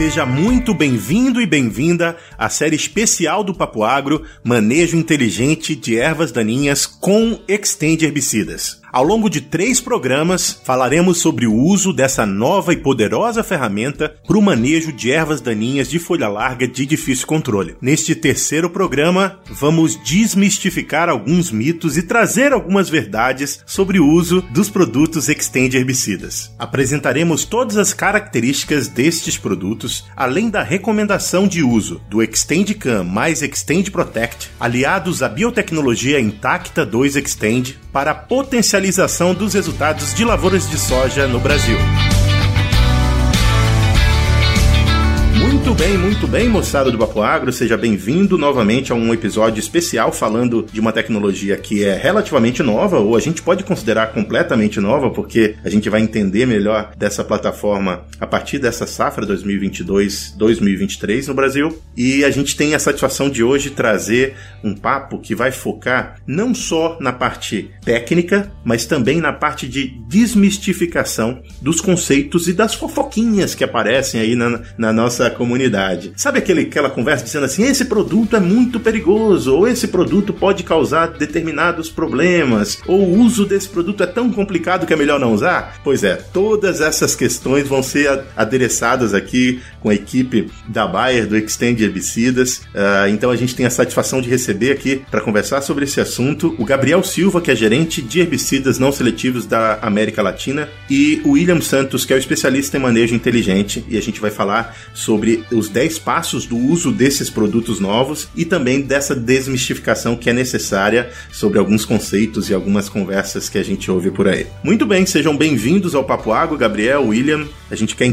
Seja muito bem-vindo e bem-vinda à série especial do Papo Agro, Manejo Inteligente de Ervas Daninhas com Extend Herbicidas. Ao longo de três programas, falaremos sobre o uso dessa nova e poderosa ferramenta para o manejo de ervas daninhas de folha larga de difícil controle. Neste terceiro programa, vamos desmistificar alguns mitos e trazer algumas verdades sobre o uso dos produtos Extend herbicidas. Apresentaremos todas as características destes produtos, além da recomendação de uso do Extend Can mais Extend Protect, aliados à biotecnologia intacta 2 Extend para potencializar potencialização dos resultados de lavouras de soja no Brasil. Muito bem, muito bem, moçada do Papo Agro, seja bem-vindo novamente a um episódio especial falando de uma tecnologia que é relativamente nova, ou a gente pode considerar completamente nova, porque a gente vai entender melhor dessa plataforma a partir dessa safra 2022-2023 no Brasil. E a gente tem a satisfação de hoje trazer um papo que vai focar não só na parte técnica, mas também na parte de desmistificação dos conceitos e das fofoquinhas que aparecem aí na, na nossa comunidade comunidade. Sabe aquele, aquela conversa dizendo assim: esse produto é muito perigoso, ou esse produto pode causar determinados problemas, ou o uso desse produto é tão complicado que é melhor não usar? Pois é, todas essas questões vão ser adereçadas aqui com a equipe da Bayer, do Extend Herbicidas. Uh, então a gente tem a satisfação de receber aqui para conversar sobre esse assunto o Gabriel Silva, que é gerente de herbicidas não seletivos da América Latina, e o William Santos, que é o especialista em manejo inteligente, e a gente vai falar sobre os 10 passos do uso desses produtos novos e também dessa desmistificação que é necessária sobre alguns conceitos e algumas conversas que a gente ouve por aí. Muito bem, sejam bem-vindos ao Papo Água, Gabriel, William. A gente quer,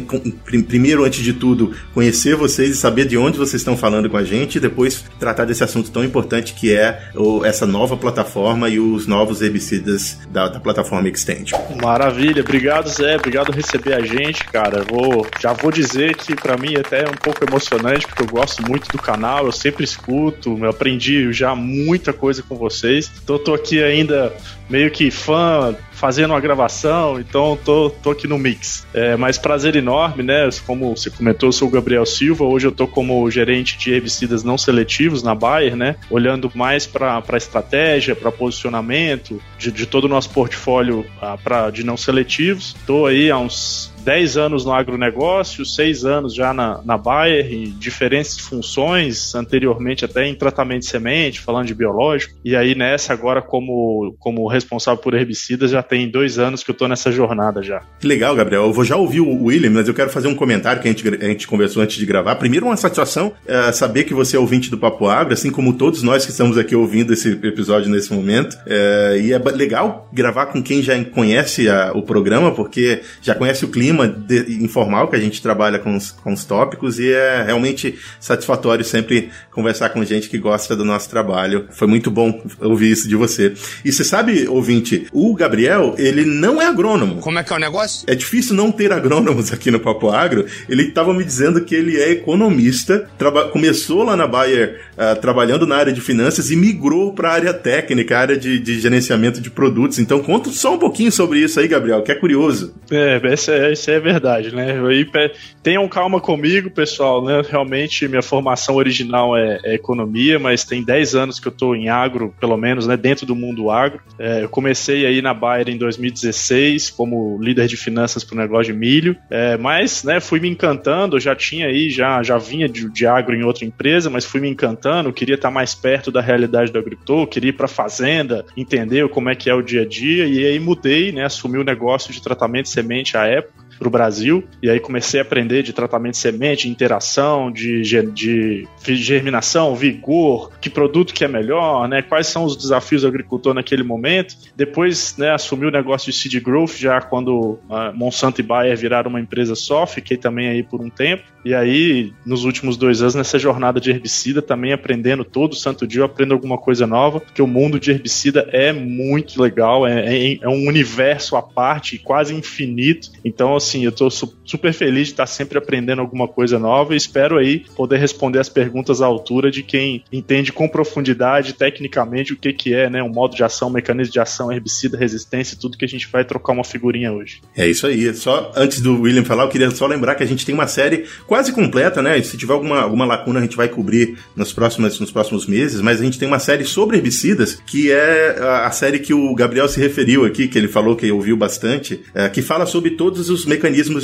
primeiro, antes de tudo, conhecer vocês e saber de onde vocês estão falando com a gente e depois tratar desse assunto tão importante que é essa nova plataforma e os novos herbicidas da, da plataforma Extend. Maravilha, obrigado Zé, obrigado por receber a gente, cara. Vou, já vou dizer que para mim até é pouco emocionante, porque eu gosto muito do canal, eu sempre escuto, eu aprendi já muita coisa com vocês. Então eu tô aqui ainda meio que fã, fazendo uma gravação, então tô, tô aqui no mix. É, mas prazer enorme, né? Como você comentou, eu sou o Gabriel Silva, hoje eu tô como gerente de herbicidas não seletivos na Bayer, né? Olhando mais para estratégia, para posicionamento de, de todo o nosso portfólio ah, pra, de não seletivos. Tô aí há uns 10 anos no agronegócio, 6 anos já na, na Bayer, em diferentes funções, anteriormente até em tratamento de semente, falando de biológico, e aí nessa agora como, como responsável por herbicidas já tem dois anos que eu tô nessa jornada já. Legal, Gabriel. Eu vou já ouvir o William, mas eu quero fazer um comentário que a gente, a gente conversou antes de gravar. Primeiro, uma satisfação é, saber que você é ouvinte do Papo Agro, assim como todos nós que estamos aqui ouvindo esse episódio nesse momento. É, e é legal gravar com quem já conhece a, o programa, porque já conhece o clima clima de, informal que a gente trabalha com os, com os tópicos e é realmente satisfatório sempre conversar com gente que gosta do nosso trabalho. Foi muito bom ouvir isso de você. E você sabe, ouvinte, o Gabriel, ele não é agrônomo. Como é que é o negócio? É difícil não ter agrônomos aqui no Papo Agro. Ele estava me dizendo que ele é economista, começou lá na Bayer uh, trabalhando na área de finanças e migrou para a área técnica, a área de, de, gerenciamento de produtos. Então conta só um pouquinho sobre isso aí, Gabriel, que é curioso. É, essa é, isso é verdade, né? E, tenham calma comigo, pessoal, né? Realmente minha formação original é, é economia, mas tem 10 anos que eu estou em agro, pelo menos, né? Dentro do mundo agro. É, eu comecei aí na Bayer em 2016 como líder de finanças para o negócio de milho, é, mas, né? Fui me encantando, eu já tinha aí, já, já vinha de, de agro em outra empresa, mas fui me encantando, queria estar mais perto da realidade do agricultor, queria ir para fazenda, entender como é que é o dia a dia, e aí mudei, né? Assumi o negócio de tratamento de semente à época para o Brasil. E aí comecei a aprender de tratamento de semente, interação, de, de, germinação, vigor, que produto que é melhor, né? Quais são os desafios do agricultor naquele momento. Depois, né, assumi o negócio de seed growth já quando a Monsanto e Bayer viraram uma empresa só, fiquei também aí por um tempo. E aí, nos últimos dois anos, nessa jornada de herbicida, também aprendendo todo santo dia, eu aprendo alguma coisa nova, porque o mundo de herbicida é muito legal, é, é, é um universo à parte, quase infinito. Então, assim, eu estou su super feliz de estar sempre aprendendo alguma coisa nova e espero aí poder responder as perguntas à altura de quem entende com profundidade, tecnicamente, o que, que é, né? Um modo de ação, um mecanismo de ação, herbicida, resistência, tudo que a gente vai trocar uma figurinha hoje. É isso aí. Só antes do William falar, eu queria só lembrar que a gente tem uma série quase completa, né? Se tiver alguma, alguma lacuna, a gente vai cobrir nos próximos, nos próximos meses, mas a gente tem uma série sobre herbicidas, que é a série que o Gabriel se referiu aqui, que ele falou que ouviu bastante, é, que fala sobre todos os mecanismos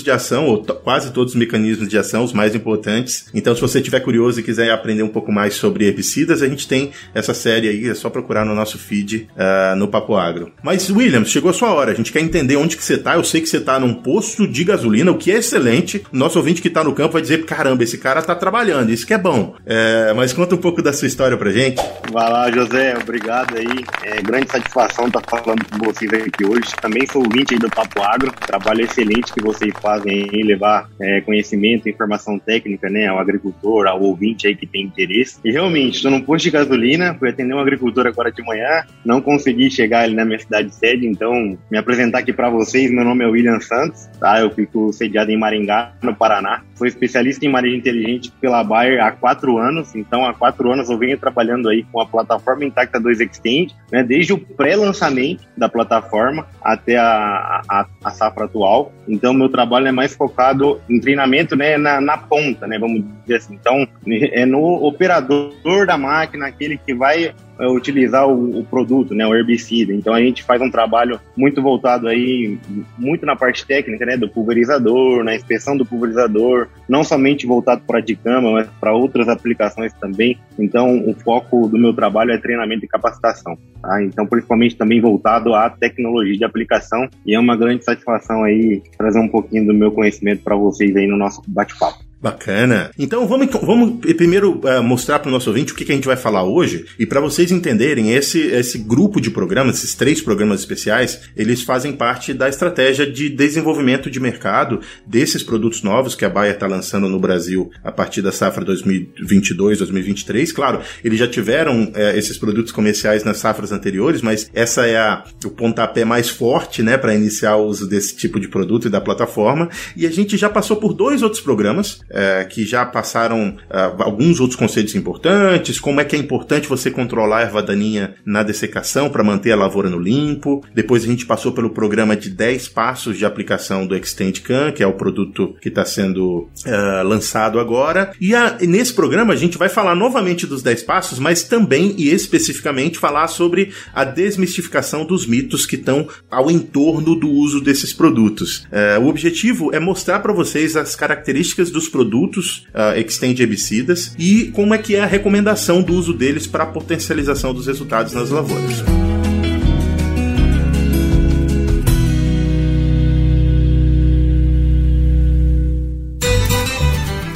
de ação, ou quase todos os mecanismos de ação, os mais importantes. Então, se você estiver curioso e quiser aprender um pouco mais sobre herbicidas, a gente tem essa série aí, é só procurar no nosso feed uh, no Papo Agro. Mas, Williams, chegou a sua hora, a gente quer entender onde que você tá. Eu sei que você tá num posto de gasolina, o que é excelente. Nosso ouvinte que tá no campo vai dizer, caramba, esse cara tá trabalhando, isso que é bom. É, mas conta um pouco da sua história pra gente. Vai lá, José, obrigado aí. É grande satisfação estar tá falando com vocês aqui hoje. Também sou ouvinte aí do Papo Agro, trabalho excelente que vocês fazem aí, levar é, conhecimento, informação técnica, né, ao agricultor, ao ouvinte aí que tem interesse. E realmente, estou num posto de gasolina, fui atender um agricultor agora de manhã, não consegui chegar ali na minha cidade sede, então me apresentar aqui para vocês, meu nome é William Santos, tá? Eu fico sediado em Maringá, no Paraná. Especialista em manejo inteligente pela Bayer há quatro anos, então há quatro anos eu venho trabalhando aí com a plataforma Intacta 2 Extend, né, desde o pré-lançamento da plataforma até a, a, a, safra atual. Então, meu trabalho é mais focado em treinamento né, na, na ponta, né, vamos dizer assim. Então, é no operador da máquina, aquele que vai utilizar o, o, produto, né, o herbicida. Então a gente faz um trabalho muito voltado aí, muito na parte técnica, né, do pulverizador, na inspeção do pulverizador, não somente voltado para a dicama, mas para outras aplicações também. Então o foco do meu trabalho é treinamento e capacitação. Tá? Então principalmente também voltado à tecnologia de aplicação e é uma grande satisfação aí trazer um pouquinho do meu conhecimento para vocês aí no nosso bate-papo. Bacana. Então vamos, vamos primeiro uh, mostrar para o nosso ouvinte o que, que, a gente vai falar hoje. E para vocês entenderem, esse, esse grupo de programas, esses três programas especiais, eles fazem parte da estratégia de desenvolvimento de mercado desses produtos novos que a Baia está lançando no Brasil a partir da safra 2022-2023. Claro, eles já tiveram uh, esses produtos comerciais nas safras anteriores, mas essa é a, o pontapé mais forte né, para iniciar o uso desse tipo de produto e da plataforma. E a gente já passou por dois outros programas é, que já passaram é, alguns outros conceitos importantes, como é que é importante você controlar a erva daninha na dessecação para manter a lavoura no limpo. Depois a gente passou pelo programa de 10 passos de aplicação do Can, que é o produto que está sendo uh, lançado agora. E, a, nesse programa a gente vai falar novamente dos 10 passos, mas também e especificamente falar sobre a desmistificação dos mitos que estão ao entorno do uso desses produtos. O objetivo é mostrar para vocês as características dos produtos produtos uh, Extend herbicidas e como é que é a recomendação do uso deles para a potencialização dos resultados nas lavouras.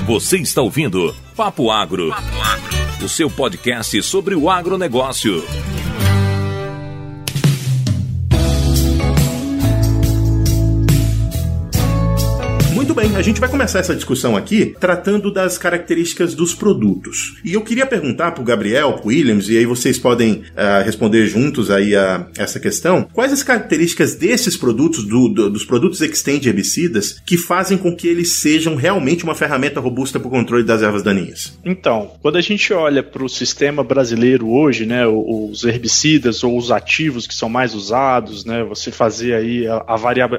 Você está ouvindo Papo Agro, Papo Agro, o seu podcast sobre o agronegócio. Bem, a gente vai começar essa discussão aqui tratando das características dos produtos. E eu queria perguntar pro Gabriel, pro Williams, e aí vocês podem uh, responder juntos aí a essa questão. Quais as características desses produtos, do, do, dos produtos Extend herbicidas, que fazem com que eles sejam realmente uma ferramenta robusta para o controle das ervas daninhas? Então, quando a gente olha para o sistema brasileiro hoje, né, os herbicidas ou os ativos que são mais usados, né, você fazer aí a,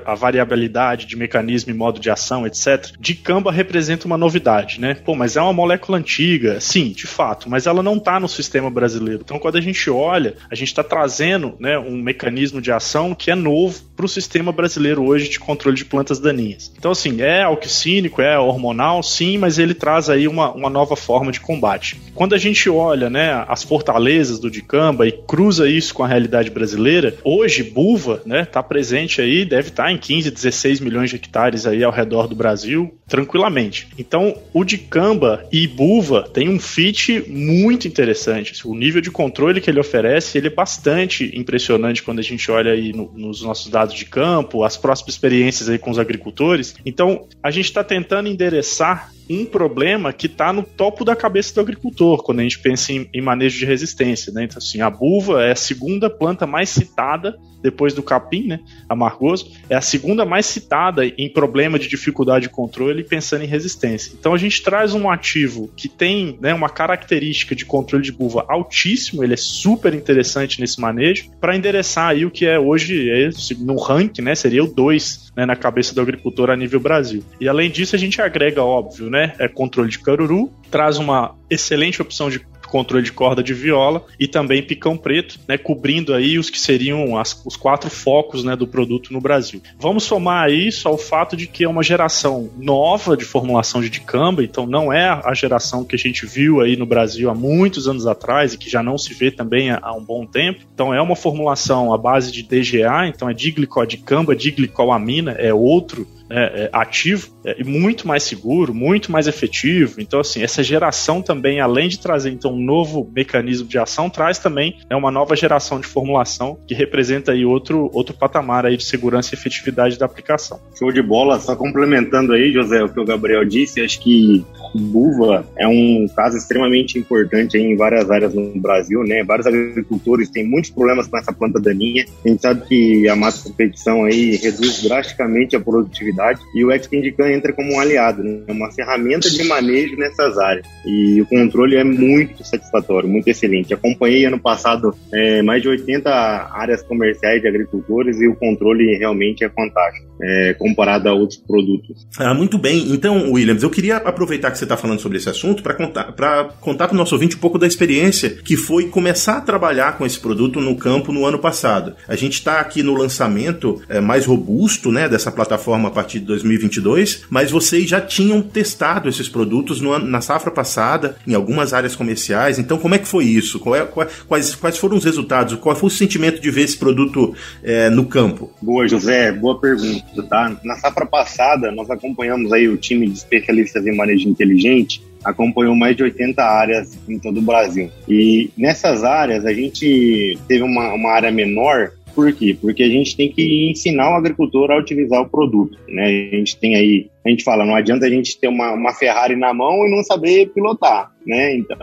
a variabilidade de mecanismo e modo de ação, etc. Dicamba representa uma novidade, né? Pô, mas é uma molécula antiga, sim, de fato, mas ela não está no sistema brasileiro. Então, quando a gente olha, a gente está trazendo né, um mecanismo de ação que é novo para o sistema brasileiro hoje de controle de plantas daninhas. Então, assim, é alquicínico, é hormonal, sim, mas ele traz aí uma, uma nova forma de combate. Quando a gente olha né, as fortalezas do dicamba e cruza isso com a realidade brasileira, hoje buva está né, tá presente aí, deve estar tá em 15, 16 milhões de hectares aí ao redor do Brasil tranquilamente. Então, o de Camba e Buva tem um fit muito interessante. O nível de controle que ele oferece, ele é bastante impressionante quando a gente olha aí no, nos nossos dados de campo, as próximas experiências aí com os agricultores. Então, a gente está tentando endereçar um problema que está no topo da cabeça do agricultor, quando a gente pensa em, em manejo de resistência. Né? Então, assim, a buva é a segunda planta mais citada depois do capim, né, amargoso, é a segunda mais citada em problema de dificuldade de controle pensando em resistência. Então a gente traz um ativo que tem né, uma característica de controle de buva altíssimo, ele é super interessante nesse manejo, para endereçar aí o que é hoje, é, no ranking, né, seria o 2 né, na cabeça do agricultor a nível Brasil. E além disso, a gente agrega, óbvio, né, é controle de caruru, traz uma excelente opção de controle de corda de viola e também picão preto, né, cobrindo aí os que seriam as, os quatro focos né, do produto no Brasil. Vamos somar isso ao fato de que é uma geração nova de formulação de dicamba, então não é a geração que a gente viu aí no Brasil há muitos anos atrás e que já não se vê também há, há um bom tempo. Então é uma formulação à base de DGA, então é diglicodicamba, diglicoamina, é outro é, é, ativo é, e muito mais seguro, muito mais efetivo. Então, assim, essa geração também, além de trazer então um novo mecanismo de ação, traz também é uma nova geração de formulação que representa aí outro, outro patamar aí de segurança e efetividade da aplicação. Show de bola. Só complementando aí, José, o que o Gabriel disse, acho que buva é um caso extremamente importante em várias áreas no Brasil, né? Vários agricultores têm muitos problemas com essa planta daninha. A gente sabe que a massa competição aí reduz drasticamente a produtividade e o Extendicam entra como um aliado, né? É uma ferramenta de manejo nessas áreas. E o controle é muito satisfatório, muito excelente. Acompanhei ano passado é, mais de 80 áreas comerciais de agricultores e o controle realmente é fantástico, é, comparado a outros produtos. Ah, muito bem. Então, Williams, eu queria aproveitar que você está falando sobre esse assunto para contar para contar para o nosso ouvinte um pouco da experiência que foi começar a trabalhar com esse produto no campo no ano passado. A gente está aqui no lançamento é, mais robusto né, dessa plataforma a partir de 2022, mas vocês já tinham testado esses produtos no, na safra passada em algumas áreas comerciais. Então, como é que foi isso? Qual é, quais, quais foram os resultados? Qual foi o sentimento de ver esse produto é, no campo? Boa, José, boa pergunta. Tá? Na safra passada, nós acompanhamos aí o time de especialistas em manejo inteligente acompanhou mais de 80 áreas em todo o Brasil. E nessas áreas a gente teve uma, uma área menor por quê? Porque a gente tem que ensinar o agricultor a utilizar o produto, né? A gente tem aí, a gente fala, não adianta a gente ter uma, uma Ferrari na mão e não saber pilotar, né? Então,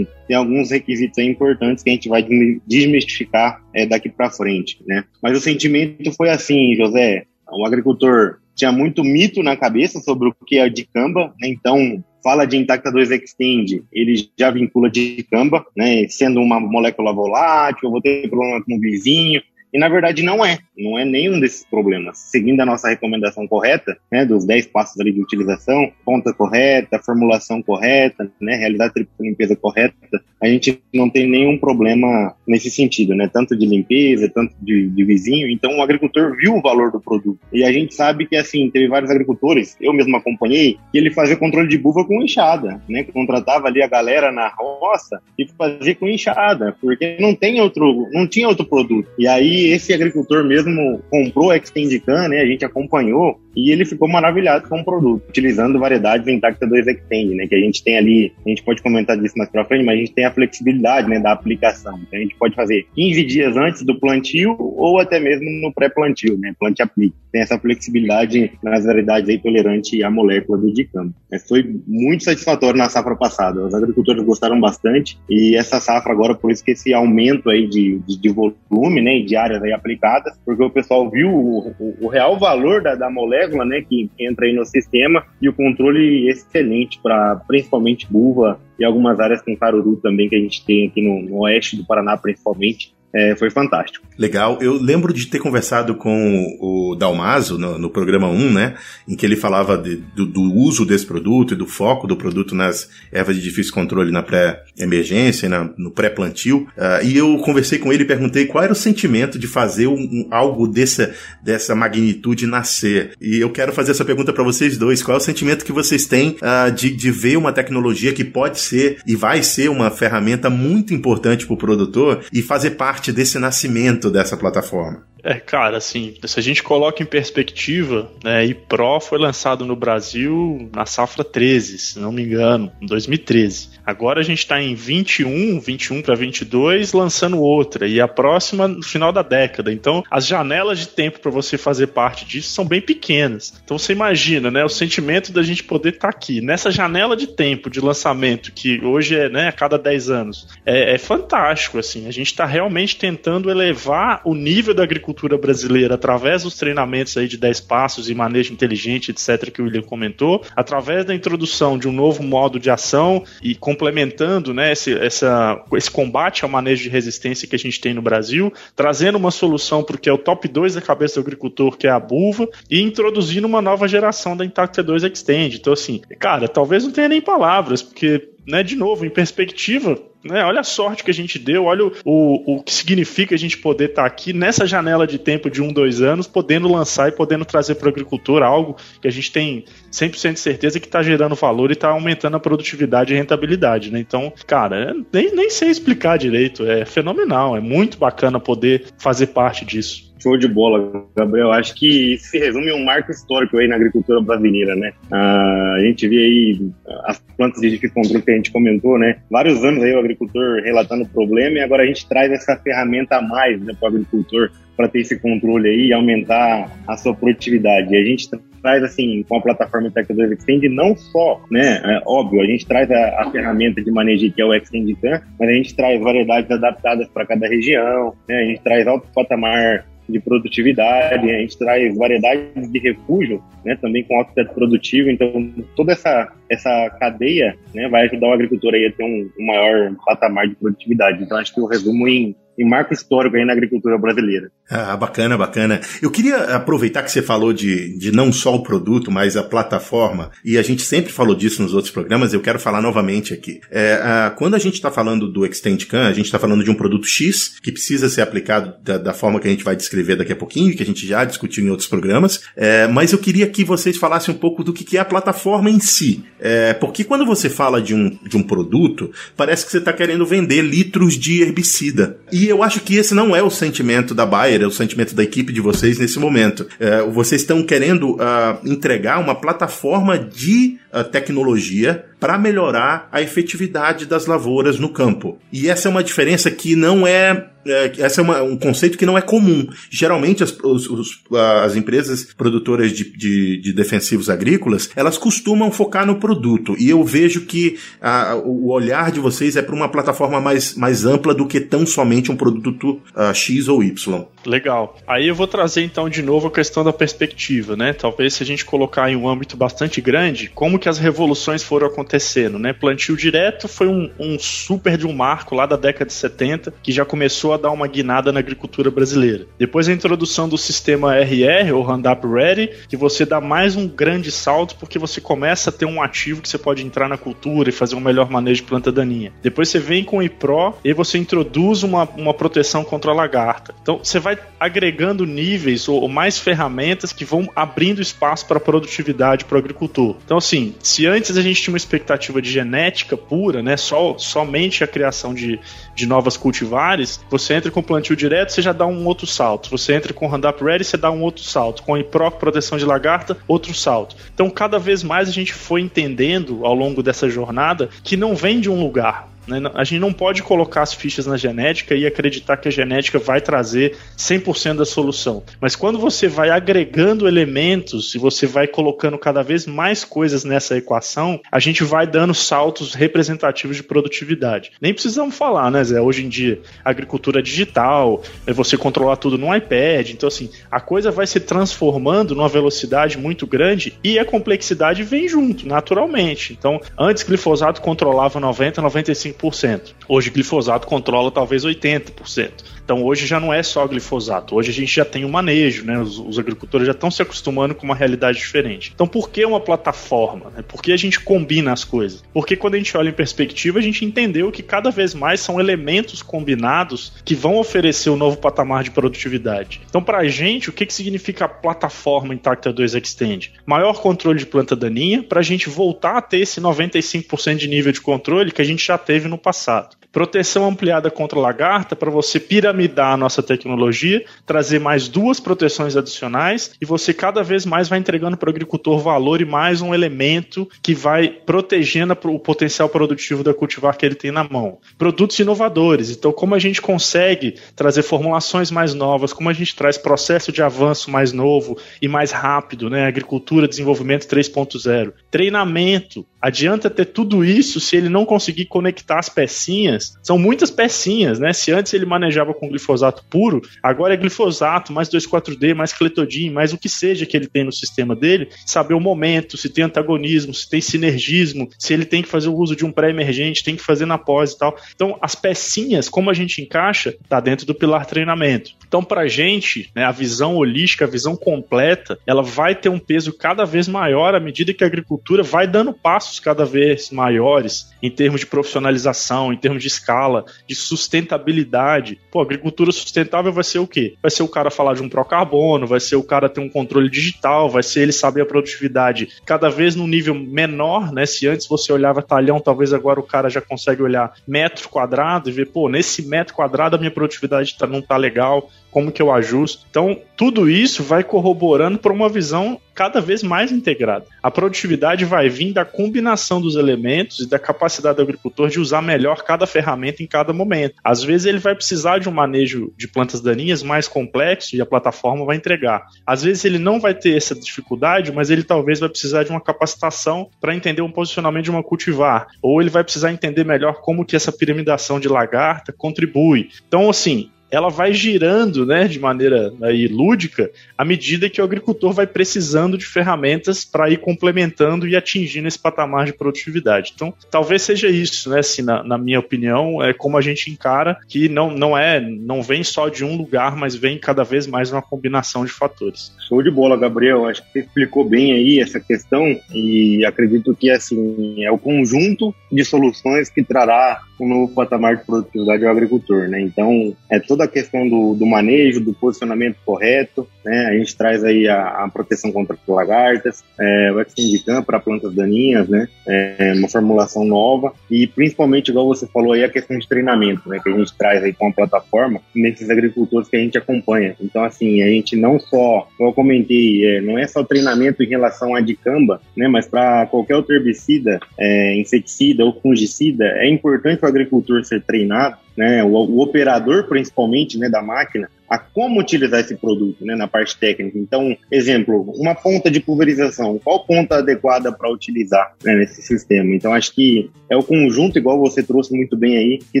tem alguns requisitos importantes que a gente vai desmistificar é, daqui para frente, né? Mas o sentimento foi assim, José, o agricultor tinha muito mito na cabeça sobre o que é de Camba, né? então fala de Intacta 2 Extend, ele já vincula de Camba, né? sendo uma molécula volátil, eu vou ter problema com o vizinho, e na verdade não é, não é nenhum desses problemas. Seguindo a nossa recomendação correta, né, dos 10 passos ali de utilização, ponta correta, formulação correta, né, realizar a limpeza correta, a gente não tem nenhum problema nesse sentido, né, tanto de limpeza, tanto de, de vizinho. Então o agricultor viu o valor do produto. E a gente sabe que assim, teve vários agricultores, eu mesmo acompanhei, que ele fazia controle de buva com enxada, né, contratava ali a galera na roça e fazia com enxada, porque não tem outro, não tinha outro produto. E aí esse agricultor mesmo comprou a Extendicam, né? A gente acompanhou e ele ficou maravilhado com o produto, utilizando variedades Intacta 2 Extend, né? Que a gente tem ali, a gente pode comentar disso mais pra frente, mas a gente tem a flexibilidade, né? Da aplicação. Então a gente pode fazer 15 dias antes do plantio ou até mesmo no pré-plantio, né? Plante aplique. Tem essa flexibilidade nas variedades aí tolerante à molécula do dicamba. Foi muito satisfatório na safra passada. Os agricultores gostaram bastante e essa safra agora, por isso que esse aumento aí de, de, de volume, né? De áreas aí aplicadas, porque o pessoal viu o, o, o real valor da, da molécula, né, que entra aí no sistema e o controle excelente para principalmente buva e algumas áreas com caruru também que a gente tem aqui no, no oeste do Paraná principalmente é, foi fantástico. Legal. Eu lembro de ter conversado com o Dalmaso no, no programa 1, né? Em que ele falava de, do, do, uso desse produto e do foco do produto nas ervas de difícil controle na pré-emergência no pré-plantio. Uh, e eu conversei com ele e perguntei qual era o sentimento de fazer um, um, algo dessa, dessa magnitude nascer. E eu quero fazer essa pergunta para vocês dois. Qual é o sentimento que vocês têm uh, de, de ver uma tecnologia que pode ser e vai ser uma ferramenta muito importante para o produtor e fazer parte desse nascimento dessa plataforma? É, cara, assim, se a gente coloca em perspectiva, né, e Pro foi lançado no Brasil na safra 13, se não me engano, em 2013. Agora a gente está em 21, 21 para 22, lançando outra, e a próxima no final da década. Então, as janelas de tempo para você fazer parte disso são bem pequenas. Então, você imagina, né, o sentimento da gente poder estar tá aqui, nessa janela de tempo de lançamento, que hoje é né, a cada 10 anos, é, é fantástico, assim. A gente está realmente tentando elevar o nível da agricultura agricultura brasileira através dos treinamentos aí de 10 passos e manejo inteligente, etc., que o William comentou, através da introdução de um novo modo de ação e complementando né, esse, essa, esse combate ao manejo de resistência que a gente tem no Brasil, trazendo uma solução para o que é o top 2 da cabeça do agricultor, que é a buva, e introduzindo uma nova geração da Intacta 2 Extend. Então, assim, cara, talvez não tenha nem palavras, porque né, de novo, em perspectiva, né, olha a sorte que a gente deu, olha o, o, o que significa a gente poder estar tá aqui nessa janela de tempo de um, dois anos, podendo lançar e podendo trazer para o agricultor algo que a gente tem 100% de certeza que está gerando valor e está aumentando a produtividade e rentabilidade. Né? Então, cara, nem, nem sei explicar direito, é fenomenal, é muito bacana poder fazer parte disso. Show de bola, Gabriel. Acho que isso se resume um marco histórico aí na agricultura brasileira, né? Ah, a gente vê aí as plantas de controle que a gente comentou, né? Vários anos aí o agricultor relatando o problema e agora a gente traz essa ferramenta a mais né, para o agricultor para ter esse controle aí e aumentar a sua produtividade. E a gente traz assim com a plataforma Tech2 Extend não só, né, é, óbvio, a gente traz a, a, ferramenta de manejo que é o Extend mas a gente traz variedades adaptadas para cada região, né, a gente traz alto patamar de produtividade, a gente traz variedade de refúgio, né, também com alto produtivo, então toda essa, essa cadeia, né, vai ajudar o agricultor aí a ter um, um maior patamar de produtividade. Então acho que eu resumo em e marco histórico aí na agricultura brasileira. Ah, bacana, bacana. Eu queria aproveitar que você falou de, de não só o produto, mas a plataforma, e a gente sempre falou disso nos outros programas, eu quero falar novamente aqui. É, a, quando a gente está falando do ExtendCam, a gente está falando de um produto X que precisa ser aplicado da, da, forma que a gente vai descrever daqui a pouquinho, que a gente já discutiu em outros programas, é, mas eu queria que vocês falassem um pouco do que, que é a plataforma em si. É, porque quando você fala de um, de um produto, parece que você está querendo vender litros de herbicida. E eu acho que esse não é o sentimento da Bayer, é o sentimento da equipe de vocês nesse momento. É, vocês estão querendo uh, entregar uma plataforma de uh, tecnologia para melhorar a efetividade das lavouras no campo. E essa é uma diferença que não é é, essa é uma, um conceito que não é comum. Geralmente as, os, os, as empresas produtoras de, de, de, defensivos agrícolas, elas costumam focar no produto. E eu vejo que a, o olhar de vocês é para uma plataforma mais, mais ampla do que tão somente um produto uh, X ou Y. Legal. Aí eu vou trazer então de novo a questão da perspectiva, né? Talvez se a gente colocar em um âmbito bastante grande, como que as revoluções foram acontecendo né? Plantio direto foi um, um super de um marco lá da década de 70 que já começou a dar uma guinada na agricultura brasileira. Depois a introdução do sistema RR, ou Roundup Ready, que você dá mais um grande salto porque você começa a ter um ativo que você pode entrar na cultura e fazer um melhor manejo de planta daninha. Depois você vem com o IPRO e você introduz uma, uma proteção contra a lagarta. Então você vai agregando níveis ou, ou mais ferramentas que vão abrindo espaço para produtividade para o agricultor. Então assim, se antes a gente tinha uma expectativa de genética pura, né, só, somente a criação de, de novas cultivares, você entra com plantio direto, você já dá um outro salto. Você entra com Roundup Ready, você dá um outro salto. Com IPRO, proteção de lagarta, outro salto. Então, cada vez mais a gente foi entendendo ao longo dessa jornada que não vem de um lugar. Né? A gente não pode colocar as fichas na genética e acreditar que a genética vai trazer 100% da solução. Mas quando você vai agregando elementos e você vai colocando cada vez mais coisas nessa equação, a gente vai dando saltos representativos de produtividade. Nem precisamos falar, né, Zé? Hoje em dia, agricultura digital, é você controlar tudo no iPad. Então, assim, a coisa vai se transformando numa velocidade muito grande e a complexidade vem junto, naturalmente. Então, antes glifosato controlava 90, 95 5%. Hoje, glifosato controla talvez 80%. Então hoje já não é só glifosato, hoje a gente já tem o um manejo, né? Os, os, agricultores já estão se acostumando com uma realidade diferente. Então por que uma plataforma? Né? Por que a gente combina as coisas? Porque quando a gente olha em perspectiva, a gente entendeu que cada vez mais são elementos combinados que vão oferecer um novo patamar de produtividade. Então para a gente, o que, que significa a plataforma Intacta 2 Extend? Maior controle de planta daninha para a gente voltar a ter esse 95% de nível de controle que a gente já teve no passado. Proteção ampliada contra lagarta para você piramidar a nossa tecnologia, trazer mais duas proteções adicionais e você cada vez mais vai entregando para o agricultor valor e mais um elemento que vai protegendo o potencial produtivo da cultivar que ele tem na mão. Produtos inovadores. Então, como a gente consegue trazer formulações mais novas, como a gente traz processo de avanço mais novo e mais rápido, né? Agricultura, desenvolvimento 3.0. Treinamento adianta ter tudo isso se ele não conseguir conectar as pecinhas. São muitas pecinhas, né? Se antes ele manejava com glifosato puro, agora é glifosato, mais 2,4-D, mais cletodin, mais o que seja que ele tem no sistema dele, saber o momento, se tem antagonismo, se tem sinergismo, se ele tem que fazer o uso de um pré-emergente, tem que fazer na pós e tal. Então, as pecinhas, como a gente encaixa, tá dentro do pilar treinamento. Então, pra gente, né, a visão holística, a visão completa, ela vai ter um peso cada vez maior à medida que a agricultura vai dando passos cada vez maiores em termos de profissionalização, em termos de escala, de sustentabilidade. Pô, agricultura sustentável vai ser o quê? Vai ser o cara falar de um procarbono, vai ser o cara ter um controle digital, vai ser ele saber a produtividade cada vez num nível menor, né? Se antes você olhava talhão, talvez agora o cara já consegue olhar metro quadrado e ver, pô, nesse metro quadrado a minha produtividade tá, não tá legal, como que eu ajusto. Então, tudo isso vai corroborando para uma visão cada vez mais integrada. A produtividade vai vir da combinação dos elementos e da capacidade do agricultor de usar melhor cada ferramenta em cada momento. Às vezes ele vai precisar de um manejo de plantas daninhas mais complexo e a plataforma vai entregar. Às vezes ele não vai ter essa dificuldade, mas ele talvez vai precisar de uma capacitação para entender um posicionamento de uma cultivar, ou ele vai precisar entender melhor como que essa piramidação de lagarta contribui. Então, assim, ela vai girando, né, de maneira aí lúdica, à medida que o agricultor vai precisando de ferramentas para ir complementando e atingindo esse patamar de produtividade. Então, talvez seja isso, né, assim, na, na, minha opinião, é como a gente encara que não, não é, não vem só de um lugar, mas vem cada vez mais uma combinação de fatores. Show de bola, Gabriel. Acho que você explicou bem aí essa questão e acredito que assim é o conjunto de soluções que trará um novo patamar de produtividade ao agricultor, né? Então, é toda a questão do, do manejo, do posicionamento correto, né? A gente traz aí a, a proteção contra lagartas, é, o Extendicam para plantas daninhas, né? É uma formulação nova e principalmente, igual você falou aí, a questão de treinamento, né? Que a gente traz aí com a plataforma nesses agricultores que a gente acompanha. Então, assim, a gente não só, como eu comentei, é, não é só treinamento em relação a dicamba, né? Mas para qualquer outro herbicida, é, inseticida ou fungicida, é importante o agricultor ser treinado né, o, o, operador principalmente né, da máquina, a como utilizar esse produto né, na parte técnica. Então, exemplo, uma ponta de pulverização, qual ponta adequada para utilizar né, nesse sistema? Então, acho que é o conjunto, igual você trouxe muito bem aí, que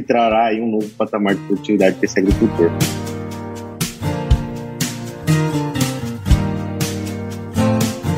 trará aí um novo patamar de produtividade para esse agricultor.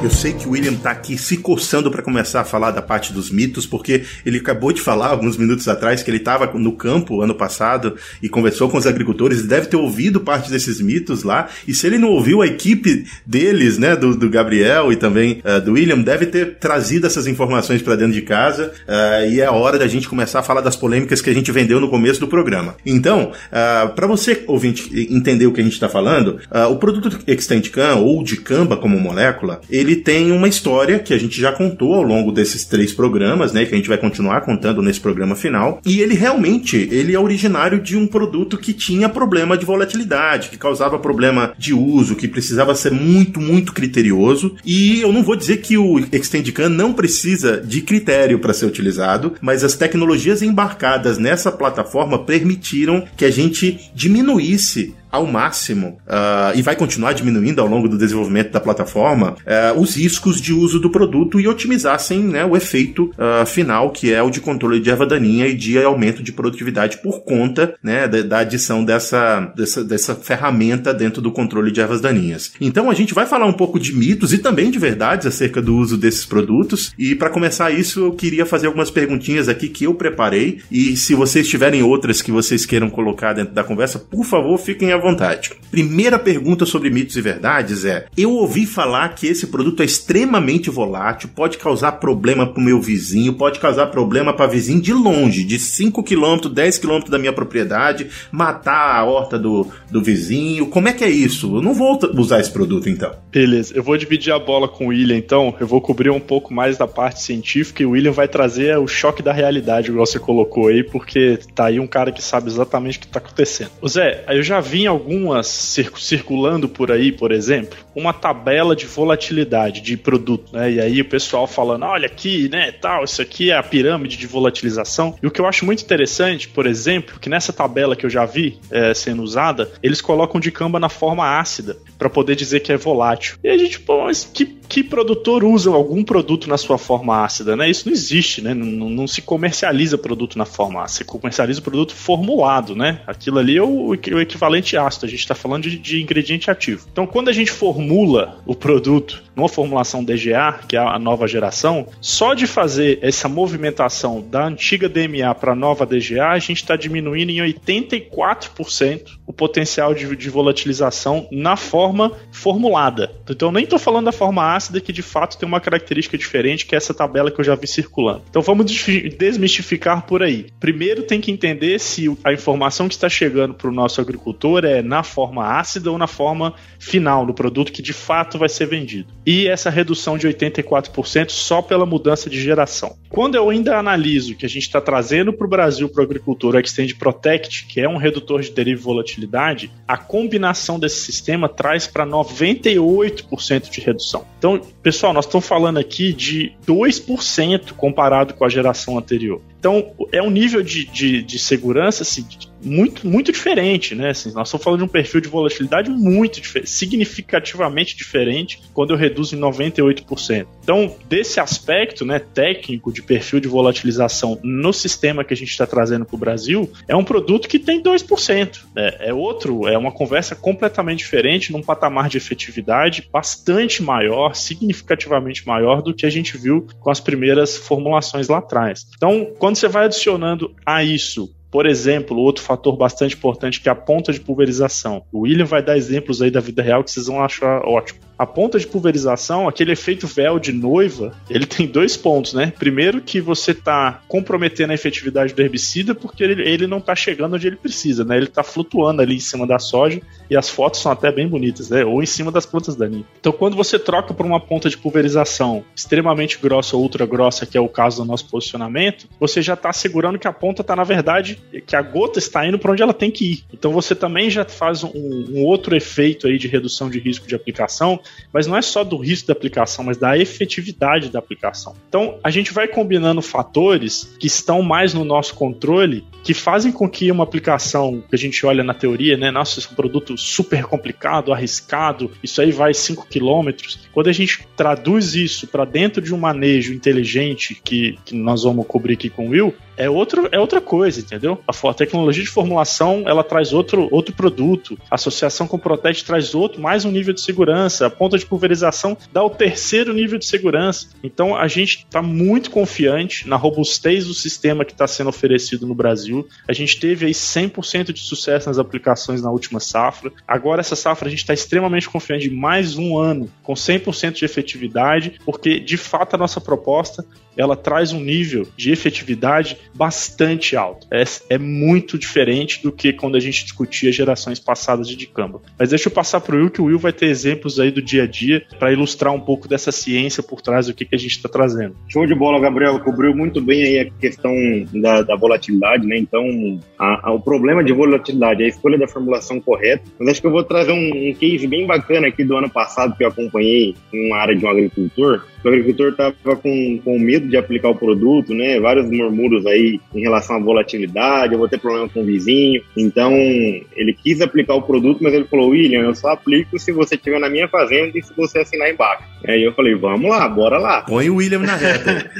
Eu sei que o William tá aqui se coçando para começar a falar da parte dos mitos, porque ele acabou de falar alguns minutos atrás que ele estava no campo ano passado e conversou com os agricultores, deve ter ouvido parte desses mitos lá, e se ele não ouviu, a equipe deles, né, do, do Gabriel e também uh, do William, deve ter trazido essas informações para dentro de casa, uh, e é hora da gente começar a falar das polêmicas que a gente vendeu no começo do programa. Então, uh, ah, para você, ouvinte, entender o que a gente está falando, o produto Extendicam, ou de Camba como molécula, ele ele tem uma história que a gente já contou ao longo desses três programas, né? Que a gente vai continuar contando nesse programa final. E ele realmente, ele é originário de um produto que tinha problema de volatilidade, que causava problema de uso, que precisava ser muito, muito criterioso. E eu não vou dizer que o Extendicam não precisa de critério para ser utilizado, mas as tecnologias embarcadas nessa plataforma permitiram que a gente diminuísse ao máximo uh, e vai continuar diminuindo ao longo do desenvolvimento da plataforma uh, os riscos de uso do produto e otimizassem né, o efeito uh, final, que é o de controle de erva daninha e de aumento de produtividade por conta né, da, da adição dessa, dessa, dessa ferramenta dentro do controle de ervas daninhas. Então a gente vai falar um pouco de mitos e também de verdades acerca do uso desses produtos. E para começar isso, eu queria fazer algumas perguntinhas aqui que eu preparei. E se vocês tiverem outras que vocês queiram colocar dentro da conversa, por favor, fiquem à vontade. Primeira pergunta sobre mitos e verdades é: eu ouvi falar que esse produto é extremamente volátil, pode causar problema para o meu vizinho, pode causar problema para vizinho de longe, de 5 km, 10 km da minha propriedade, matar a horta do, do vizinho. Como é que é isso? Eu não vou usar esse produto então. Beleza, eu vou dividir a bola com o William então. Eu vou cobrir um pouco mais da parte científica e o William vai trazer o choque da realidade, igual você colocou aí, porque tá aí um cara que sabe exatamente o que tá acontecendo. O Zé, eu já vi algumas circulando por aí, por exemplo, uma tabela de volatilidade de produto, né? E aí o pessoal falando, olha aqui, né, tal, isso aqui é a pirâmide de volatilização. E o que eu acho muito interessante, por exemplo, que nessa tabela que eu já vi é, sendo usada, eles colocam de camba na forma ácida para poder dizer que é volátil. E a gente, pô, mas que que produtor usa algum produto na sua forma ácida, né? Isso não existe, né? Não, não se comercializa produto na forma ácida, se comercializa produto formulado, né? Aquilo ali é o, o equivalente ácido, a gente está falando de, de ingrediente ativo. Então, quando a gente formula o produto numa formulação DGA, que é a nova geração, só de fazer essa movimentação da antiga DMA para a nova DGA, a gente está diminuindo em 84% o potencial de, de volatilização na forma formulada. Então, nem estou falando da forma ácida, que de fato tem uma característica diferente, que é essa tabela que eu já vi circulando. Então, vamos desmistificar por aí. Primeiro, tem que entender se a informação que está chegando para o nosso agricultor é na forma ácida ou na forma final do produto que de fato vai ser vendido e essa redução de 84% só pela mudança de geração. Quando eu ainda analiso que a gente está trazendo para o Brasil, para o agricultor, o Extend Protect, que é um redutor de deriva e volatilidade, a combinação desse sistema traz para 98% de redução. Então, pessoal, nós estamos falando aqui de 2% comparado com a geração anterior. Então, é um nível de, de, de segurança assim, muito, muito diferente, né? Assim, nós estamos falando de um perfil de volatilidade muito significativamente diferente quando eu reduzo em 98%. Então, desse aspecto né, técnico de perfil de volatilização no sistema que a gente está trazendo para o Brasil, é um produto que tem 2%. Né? É outro, é uma conversa completamente diferente, num patamar de efetividade bastante maior, significativamente maior do que a gente viu com as primeiras formulações lá atrás. Então, quando você vai adicionando a isso por exemplo, outro fator bastante importante que é a ponta de pulverização. O William vai dar exemplos aí da vida real que vocês vão achar ótimo. A ponta de pulverização, aquele efeito véu de noiva, ele tem dois pontos, né? Primeiro que você está comprometendo a efetividade do herbicida porque ele, ele não está chegando onde ele precisa, né? Ele está flutuando ali em cima da soja e as fotos são até bem bonitas, né? Ou em cima das plantas daninhas. Então, quando você troca por uma ponta de pulverização extremamente grossa ou ultra grossa, que é o caso do nosso posicionamento, você já está assegurando que a ponta está, na verdade, que a gota está indo para onde ela tem que ir. Então, você também já faz um, um outro efeito aí de redução de risco de aplicação, mas não é só do risco da aplicação, mas da efetividade da aplicação. Então, a gente vai combinando fatores que estão mais no nosso controle, que fazem com que uma aplicação que a gente olha na teoria, né, nossa, esse é um produto super complicado, arriscado, isso aí vai 5 quilômetros. Quando a gente traduz isso para dentro de um manejo inteligente que, que nós vamos cobrir aqui com o Will, é, outro, é outra coisa, entendeu? A tecnologia de formulação ela traz outro, outro produto, a associação com o Protect traz outro, mais um nível de segurança, a ponta de pulverização dá o terceiro nível de segurança. Então a gente está muito confiante na robustez do sistema que está sendo oferecido no Brasil. A gente teve aí 100% de sucesso nas aplicações na última safra. Agora essa safra a gente está extremamente confiante de mais um ano com 100% de efetividade, porque de fato a nossa proposta ela traz um nível de efetividade bastante alto. É, é muito diferente do que quando a gente discutia gerações passadas de dicamba. Mas deixa eu passar para o Will, que o Will vai ter exemplos aí do dia a dia para ilustrar um pouco dessa ciência por trás do que, que a gente está trazendo. Show de bola, Gabriel. Cobriu muito bem aí a questão da, da volatilidade, né? Então, a, a, o problema de volatilidade é a escolha da formulação correta. Mas acho que eu vou trazer um, um case bem bacana aqui do ano passado que eu acompanhei em uma área de um agricultor o agricultor estava com, com medo de aplicar o produto, né? Vários murmúrios aí em relação à volatilidade, eu vou ter problema com o vizinho. Então, ele quis aplicar o produto, mas ele falou, William, eu só aplico se você estiver na minha fazenda e se você assinar embaixo. Aí eu falei, vamos lá, bora lá. Põe o William na reta.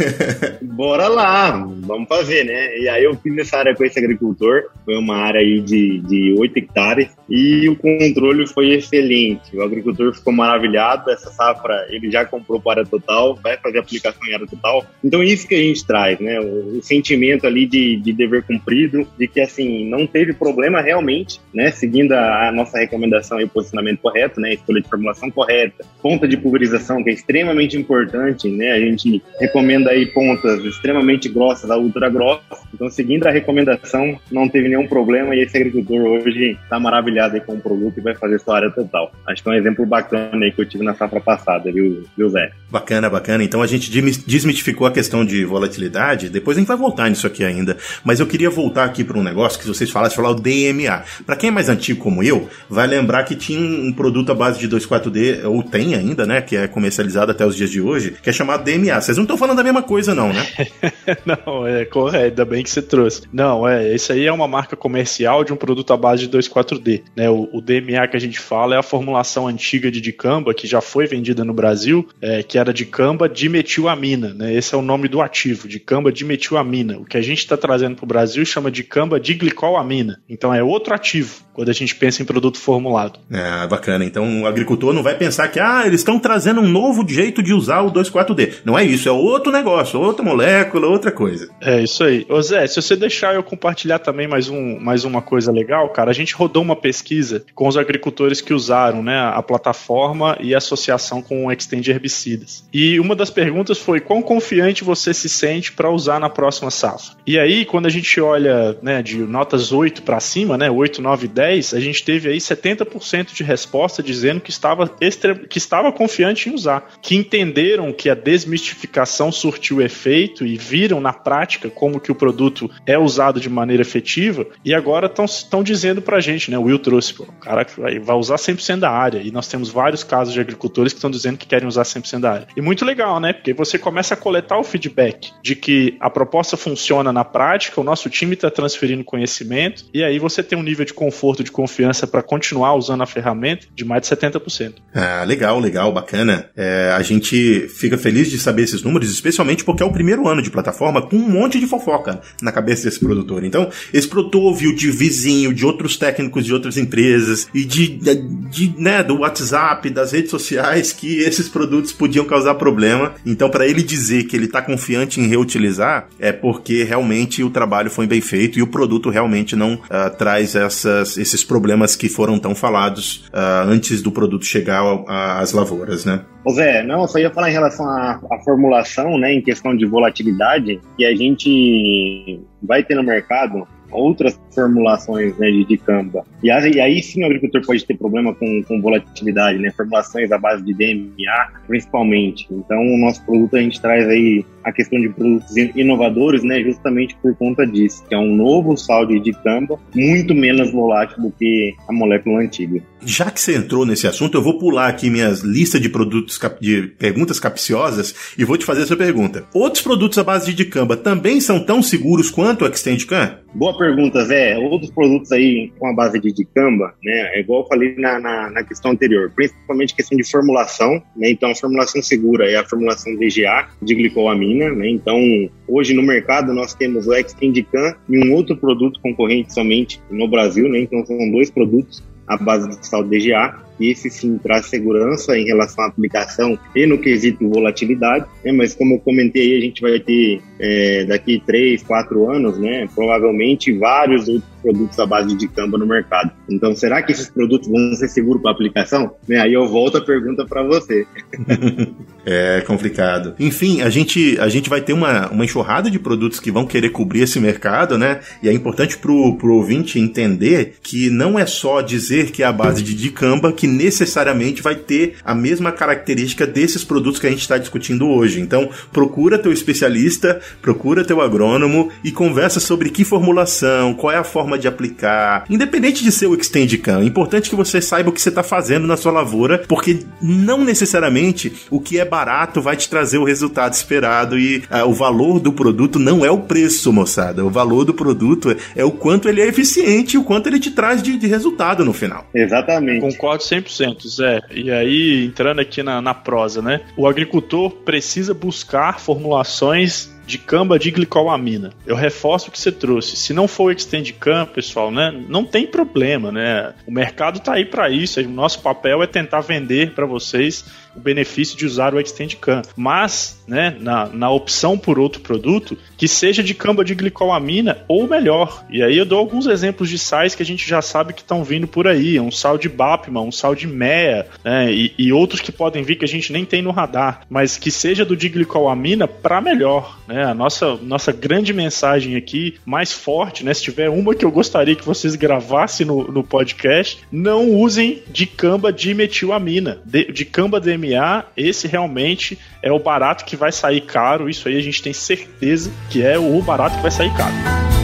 bora lá, vamos fazer, né? E aí eu fiz essa área com esse agricultor, foi uma área aí de, de 8 hectares, e o controle foi excelente. O agricultor ficou maravilhado, essa safra ele já comprou para área total, vai fazer aplicação em área total. Então, isso que a gente traz, né? O, o sentimento ali de, de, dever cumprido, de que, assim, não teve problema realmente, né? Seguindo a, a nossa recomendação e o posicionamento correto, né? Escolha de formulação correta, ponta de pulverização, que é extremamente importante, né? A gente recomenda aí pontas extremamente grossas a ultra grossas. Então, seguindo a recomendação, não teve nenhum problema e esse agricultor hoje está maravilhado aí com o produto e vai fazer sua área total. Acho que é um exemplo bacana aí que eu tive na safra passada, viu, viu Zé? Bacana, bacana. Então a gente desmitificou a questão de volatilidade. Depois a gente vai voltar nisso aqui ainda. Mas eu queria voltar aqui para um negócio que vocês falaram, falar o DMA. Para quem é mais antigo como eu, vai lembrar que tinha um produto à base de 2,4D, ou tem ainda, né? Que é comercializado até os dias de hoje, que é chamado DMA. Vocês não estão falando da mesma coisa, não, né? não, é correto, ainda bem que você trouxe. Não, é, isso aí é uma marca comercial de um produto à base de 2,4D. Né? O, o, DMA que a gente fala é a formulação antiga de dicamba, que já foi vendida no Brasil, é, que era dicamba dimetilamina. Né? Esse é o nome do ativo, dicamba dimetilamina. O que a gente está trazendo para o Brasil chama de camba diglicolamina. Então é outro ativo quando a gente pensa em produto formulado. É, bacana. Então o agricultor não vai pensar que ah, eles estão trazendo um novo jeito de usar o 2,4D. Não é isso, é outro negócio, outra molécula, outra coisa. É isso aí. Ô Zé, se você deixar eu compartilhar também mais, um, mais uma coisa legal, cara, a gente rodou uma pesquisa com os agricultores que usaram né, a plataforma e a associação com o Extend Herbicidas. E uma das perguntas foi quão confiante você se sente para usar na próxima safra. E aí, quando a gente olha né, de notas 8 para cima, né, 8, 9, 10, a gente teve aí 70% de resposta dizendo que estava, extre... que estava confiante em usar, que entenderam que a desmistificação surtiu efeito e viram na prática como que o produto é usado de maneira efetiva e agora estão dizendo pra gente, né? O Will trouxe, pô, o cara vai usar 100% da área e nós temos vários casos de agricultores que estão dizendo que querem usar 100% da área. E muito legal, né? Porque você começa a coletar o feedback de que a proposta funciona na prática, o nosso time está transferindo conhecimento e aí você tem um nível de conforto, de confiança para continuar usando a ferramenta de mais de 70%. Ah, legal, legal, bacana. É, a gente fica feliz de saber esses números, especialmente porque é o primeiro ano de plataforma com um monte de fofoca na cabeça desse produtor. Então, esse produtor ouviu de vizinho, de outros técnicos de outras empresas e de, de, de né, do WhatsApp, das redes sociais que esses produtos podiam causar problema. Então, para ele dizer que ele está confiante em reutilizar, é porque realmente o trabalho foi bem feito e o produto realmente não uh, traz essas, esses problemas que foram tão falados uh, antes do produto chegar às lavouras, né? Ô Zé, não, só ia falar em relação à, à, formulação, né, em questão de volatilidade, que a gente vai ter no mercado outras formulações né, de, de camba. E aí, e aí, sim o agricultor pode ter problema com, com volatilidade, né? Formulações à base de DMA, principalmente. Então, o nosso produto a gente traz aí a questão de produtos inovadores, né? Justamente por conta disso, que é um novo sal de camba muito menos volátil do que a molécula antiga. Já que você entrou nesse assunto, eu vou pular aqui minhas listas de produtos de perguntas capciosas e vou te fazer essa pergunta. Outros produtos à base de dicamba também são tão seguros quanto o Extendicam? Boa pergunta, Zé. Outros produtos aí com a base de dicamba, né? É igual eu falei na, na, na, questão anterior, principalmente questão de formulação, né? Então, a formulação segura é a formulação VGA de glicolamina, né? Então, hoje no mercado nós temos o Extendicam e um outro produto concorrente somente no Brasil, né? Então, são dois produtos à base de sal DGA esse sim traz segurança em relação à aplicação e no quesito volatilidade, né? mas como eu comentei, a gente vai ter é, daqui três, quatro anos, né, provavelmente vários outros produtos à base de camba no mercado. Então, será que esses produtos vão ser seguros para aplicação? Né, aí eu volto a pergunta para você. é complicado. Enfim, a gente, a gente vai ter uma, uma enxurrada de produtos que vão querer cobrir esse mercado, né? E é importante pro, pro ouvinte entender que não é só dizer que é a base de dicamba que necessariamente vai ter a mesma característica desses produtos que a gente está discutindo hoje. Então, procura teu especialista, procura teu agrônomo e conversa sobre que formulação, qual é a forma de aplicar. Independente de ser o Extendicam, é importante que você saiba o que você está fazendo na sua lavoura, porque não necessariamente o que é barato vai te trazer o resultado esperado e uh, o valor do produto não é o preço, moçada. O valor do produto é, o quanto ele é eficiente e o quanto ele te traz de, de resultado no final. Exatamente. Concordo 100%. 100%, Zé. E aí, entrando aqui na, na prosa, né? O agricultor precisa buscar formulações de camba de glicolamina. Eu reforço o que você trouxe. Se não for o Extendicam, pessoal, né, não tem problema, né? O mercado está aí para isso. O nosso papel é tentar vender para vocês o benefício de usar o Extendicam. Mas, né, na, na opção por outro produto, que seja de camba de glicolamina ou melhor. E aí eu dou alguns exemplos de sais que a gente já sabe que estão vindo por aí. Um sal de Bapman, um sal de Mea, né, e, e, outros que podem vir que a gente nem tem no radar. Mas que seja do de glicolamina para melhor. Né? A nossa, nossa grande mensagem aqui, mais forte, né? Se tiver uma que eu gostaria que vocês gravassem no, no podcast, não usem de camba de metilamina, de, de camba de Esse realmente é o barato que vai sair caro. Isso aí a gente tem certeza que é o barato que vai sair caro.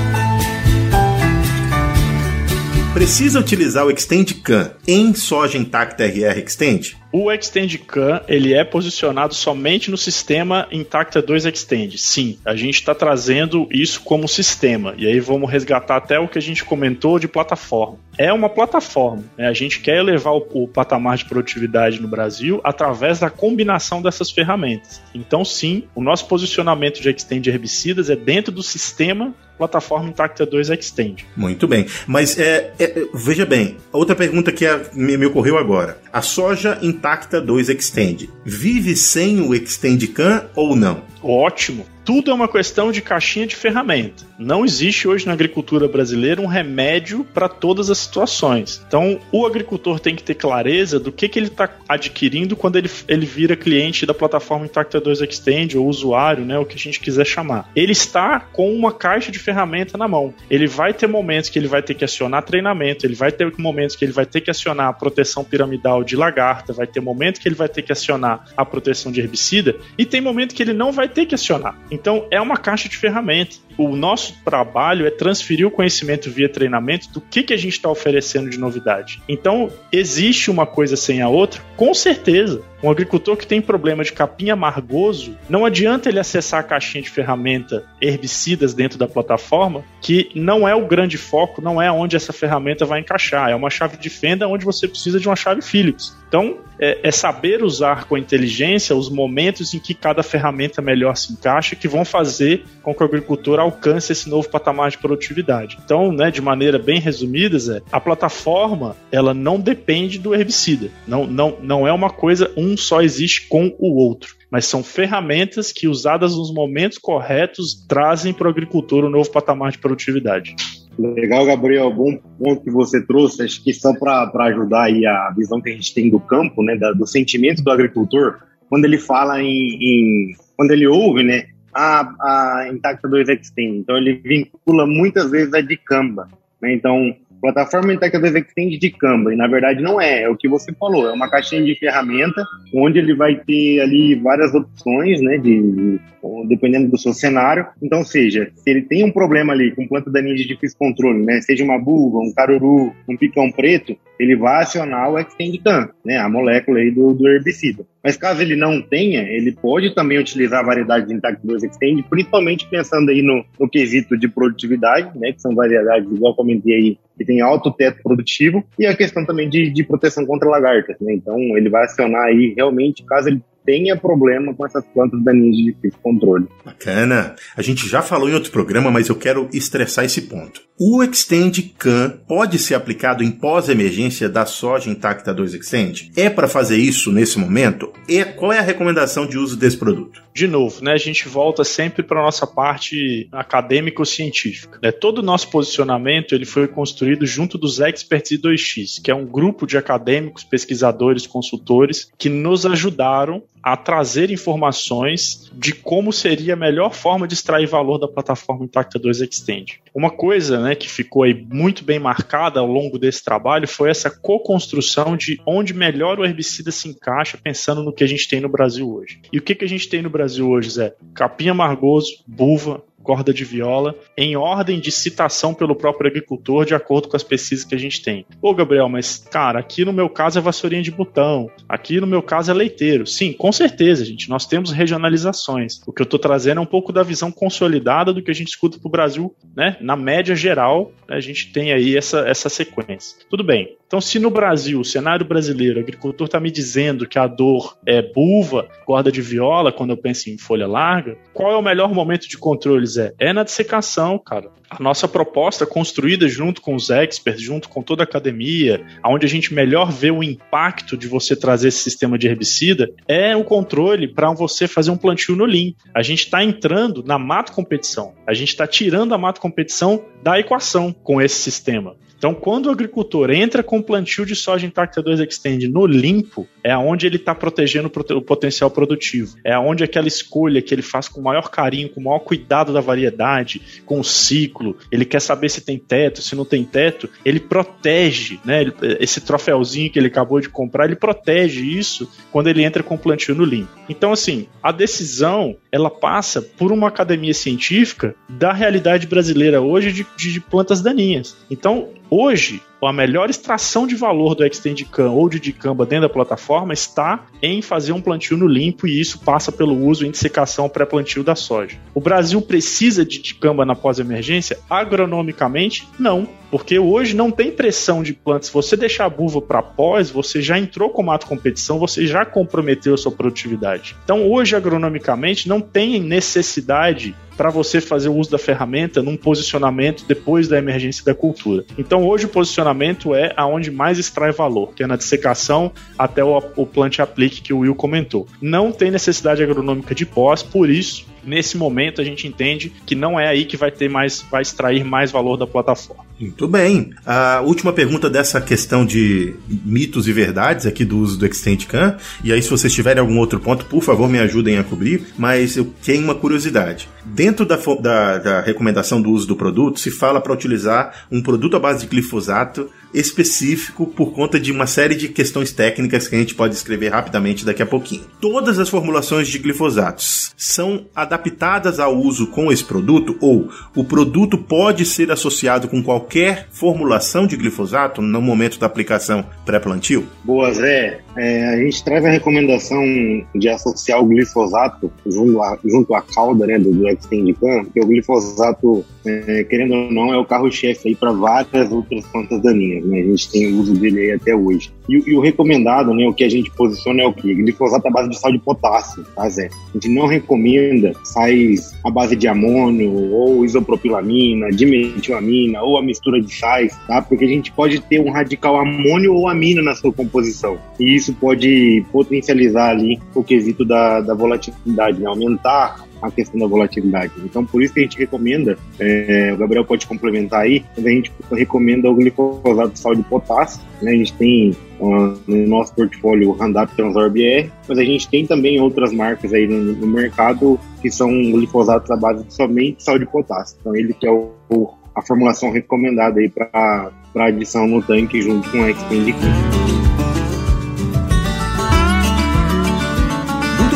Precisa utilizar o Extend CAN em soja intacta RR Extend? O Extend CAN ele é posicionado somente no sistema Intacta 2 Extend. Sim, a gente está trazendo isso como sistema. E aí vamos resgatar até o que a gente comentou de plataforma. É uma plataforma. Né? A gente quer elevar o, o patamar de produtividade no Brasil através da combinação dessas ferramentas. Então, sim, o nosso posicionamento de Extend herbicidas é dentro do sistema plataforma Intacta 2 Extend. Muito bem. Mas é, é, veja bem, outra pergunta que é, me, me, ocorreu agora. A soja Intacta 2 Extend vive sem o Extend Can ou não? Ótimo tudo é uma questão de caixinha de ferramenta. Não existe hoje na agricultura brasileira um remédio para todas as situações. Então, o agricultor tem que ter clareza do que, que ele está adquirindo quando ele, ele vira cliente da plataforma Intacta 2 Extend ou usuário, né, o que a gente quiser chamar. Ele está com uma caixa de ferramenta na mão. Ele vai ter momentos que ele vai ter que acionar treinamento, ele vai ter momentos que ele vai ter que acionar a proteção piramidal de lagarta, vai ter momentos que ele vai ter que acionar a proteção de herbicida e tem momento que ele não vai ter que acionar. Então, é uma caixa de ferramentas. O nosso trabalho é transferir o conhecimento via treinamento do que, que a gente está oferecendo de novidade. Então, existe uma coisa sem a outra? Com certeza. Um agricultor que tem problema de capim amargoso, não adianta ele acessar a caixinha de ferramenta herbicidas dentro da plataforma, que não é o grande foco, não é onde essa ferramenta vai encaixar. É uma chave de fenda onde você precisa de uma chave Phillips. Então, é, é, saber usar com inteligência os momentos em que cada ferramenta melhor se encaixa que vão fazer com que o agricultor alcance esse novo patamar de produtividade. Então, né, de maneira bem resumida, Zé, a plataforma ela não depende do herbicida. Não, não, não é uma coisa, um só existe com o outro mas são ferramentas que, usadas nos momentos corretos, trazem para o agricultor um novo patamar de produtividade. Legal, Gabriel. Bom ponto que você trouxe. Acho que só para ajudar aí a visão que a gente tem do campo, né, da, do sentimento do agricultor, quando ele fala em, em quando ele ouve, né, a, a Intacta 2 Extend. Então ele vincula muitas vezes a dicamba. Né? Então Plataforma Intacta 2 Extend de Canva, e na verdade não é, é o que você falou, é uma caixinha de ferramenta onde ele vai ter ali várias opções, né, de, dependendo do seu cenário. Então, seja, se ele tem um problema ali com planta daninha de difícil controle, né, seja uma buva, um caruru, um picão preto, ele vai acionar o Extend Can, né, a molécula aí do, do herbicida. Mas caso ele não tenha, ele pode também utilizar a variedade de Intact 2 Extend, principalmente pensando aí no, no quesito de produtividade, né, que são variedades, igual comentei aí, que tem alto teto produtivo, e a questão também de, de proteção contra lagartas, né? Então ele vai acionar aí realmente, caso ele tenha problema com essas plantas daninhas de difícil controle. Bacana. A gente já falou em outro programa, mas eu quero estressar esse ponto. O Extend Can pode ser aplicado em pós-emergência da soja intacta 2 Extend? É para fazer isso nesse momento? E qual é a recomendação de uso desse produto? De novo, né, a gente volta sempre para a nossa parte acadêmico-científica. Né? Todo o nosso posicionamento ele foi construído junto dos Experts e 2X, que é um grupo de acadêmicos, pesquisadores, consultores que nos ajudaram a trazer informações de como seria a melhor forma de extrair valor da plataforma Intacta 2 Extend. Uma coisa né, que ficou aí muito bem marcada ao longo desse trabalho foi essa co-construção de onde melhor o herbicida se encaixa, pensando no que a gente tem no Brasil hoje. E o que, que a gente tem no Brasil hoje, Zé? Capim amargoso, buva, corda de viola, em ordem de citação pelo próprio agricultor, de acordo com as pesquisas que a gente tem. Ô, Gabriel, mas, cara, aqui no meu caso é vassourinha de botão, aqui no meu caso é leiteiro. Sim, com certeza, gente, nós temos regionalizações. O que eu estou trazendo é um pouco da visão consolidada do que a gente escuta para o Brasil, né? Na média geral, a gente tem aí essa, essa sequência. Tudo bem. Então, se no Brasil, o cenário brasileiro, o agricultor está me dizendo que a dor é buva, corda de viola, quando eu penso em folha larga, qual é o melhor momento de controle, Zé? É na dissecação, cara. A nossa proposta, construída junto com os experts, junto com toda a academia, onde a gente melhor vê o impacto de você trazer esse sistema de herbicida, é o controle para você fazer um plantio no Lean. A gente está entrando na mato competição. A gente está tirando a mato competição da equação com esse sistema. Então, quando o agricultor entra com plantio de soja intacta 2 Extend no limpo, é aonde ele está protegendo o potencial produtivo, é aonde aquela escolha que ele faz com o maior carinho, com o maior cuidado da variedade, com o ciclo, ele quer saber se tem teto, se não tem teto, ele protege, né? Esse troféuzinho que ele acabou de comprar, ele protege isso quando ele entra com o plantio no limpo. Então, assim, a decisão ela passa por uma academia científica da realidade brasileira hoje de, de plantas daninhas. Então, hoje, a melhor extração de valor do Extendicam ou de dicamba dentro da plataforma está em fazer um plantio no limpo e isso passa pelo uso em dissecação pré-plantio da soja. O Brasil precisa de dicamba na pós-emergência? Agronomicamente, não. Porque hoje não tem pressão de plantas. Se você deixar a buva para pós, você já entrou com mato competição, você já comprometeu a sua produtividade. Então, hoje, agronomicamente, não tem necessidade para você fazer o uso da ferramenta num posicionamento depois da emergência da cultura. Então hoje o posicionamento é aonde mais extrai valor, que é na dissecação até o, o plante aplique que o Will comentou. Não tem necessidade agronômica de pós, por isso nesse momento a gente entende que não é aí que vai ter mais, vai extrair mais valor da plataforma. Muito bem. A última pergunta dessa questão de mitos e verdades aqui do uso do ExtendCam, e aí se vocês tiverem algum outro ponto, por favor me ajudem a cobrir, mas eu tenho uma curiosidade. Dentro da, da, da recomendação do uso do produto, se fala para utilizar um produto à base de glifosato específico por conta de uma série de questões técnicas que a gente pode escrever rapidamente daqui a pouquinho. Todas as formulações de glifosatos são adaptadas ao uso com esse produto ou o produto pode ser associado com qualquer formulação de glifosato no momento da aplicação pré-plantio? Boa, Zé. É, a gente traz a recomendação de associar o glifosato junto à, junto à cauda né, do, do porque o glifosato, é, querendo ou não, é o carro-chefe para várias outras plantas daninhas né? A gente tem o uso dele até hoje. E, e, o recomendado, né? O que a gente posiciona é o que? Glifosato à base de sal de potássio, tá, Zé? A gente não recomenda sais à base de amônio ou isopropilamina, dimetilamina ou a mistura de sais, tá? Porque a gente pode ter um radical amônio ou amina na sua composição. E isso pode potencializar ali o quesito da, da volatilidade, né? Aumentar a questão da volatilidade. Então, por isso que a gente recomenda, é, o Gabriel pode complementar aí, a gente recomenda o glifosato de sal de potássio, né? A gente tem uh, no nosso portfólio o Roundup Transor BR, mas a gente tem também outras marcas aí no, no mercado que são glifosatos à base de somente sal de potássio. Então, ele que é o, o a formulação recomendada aí para adição no tanque junto com a Expand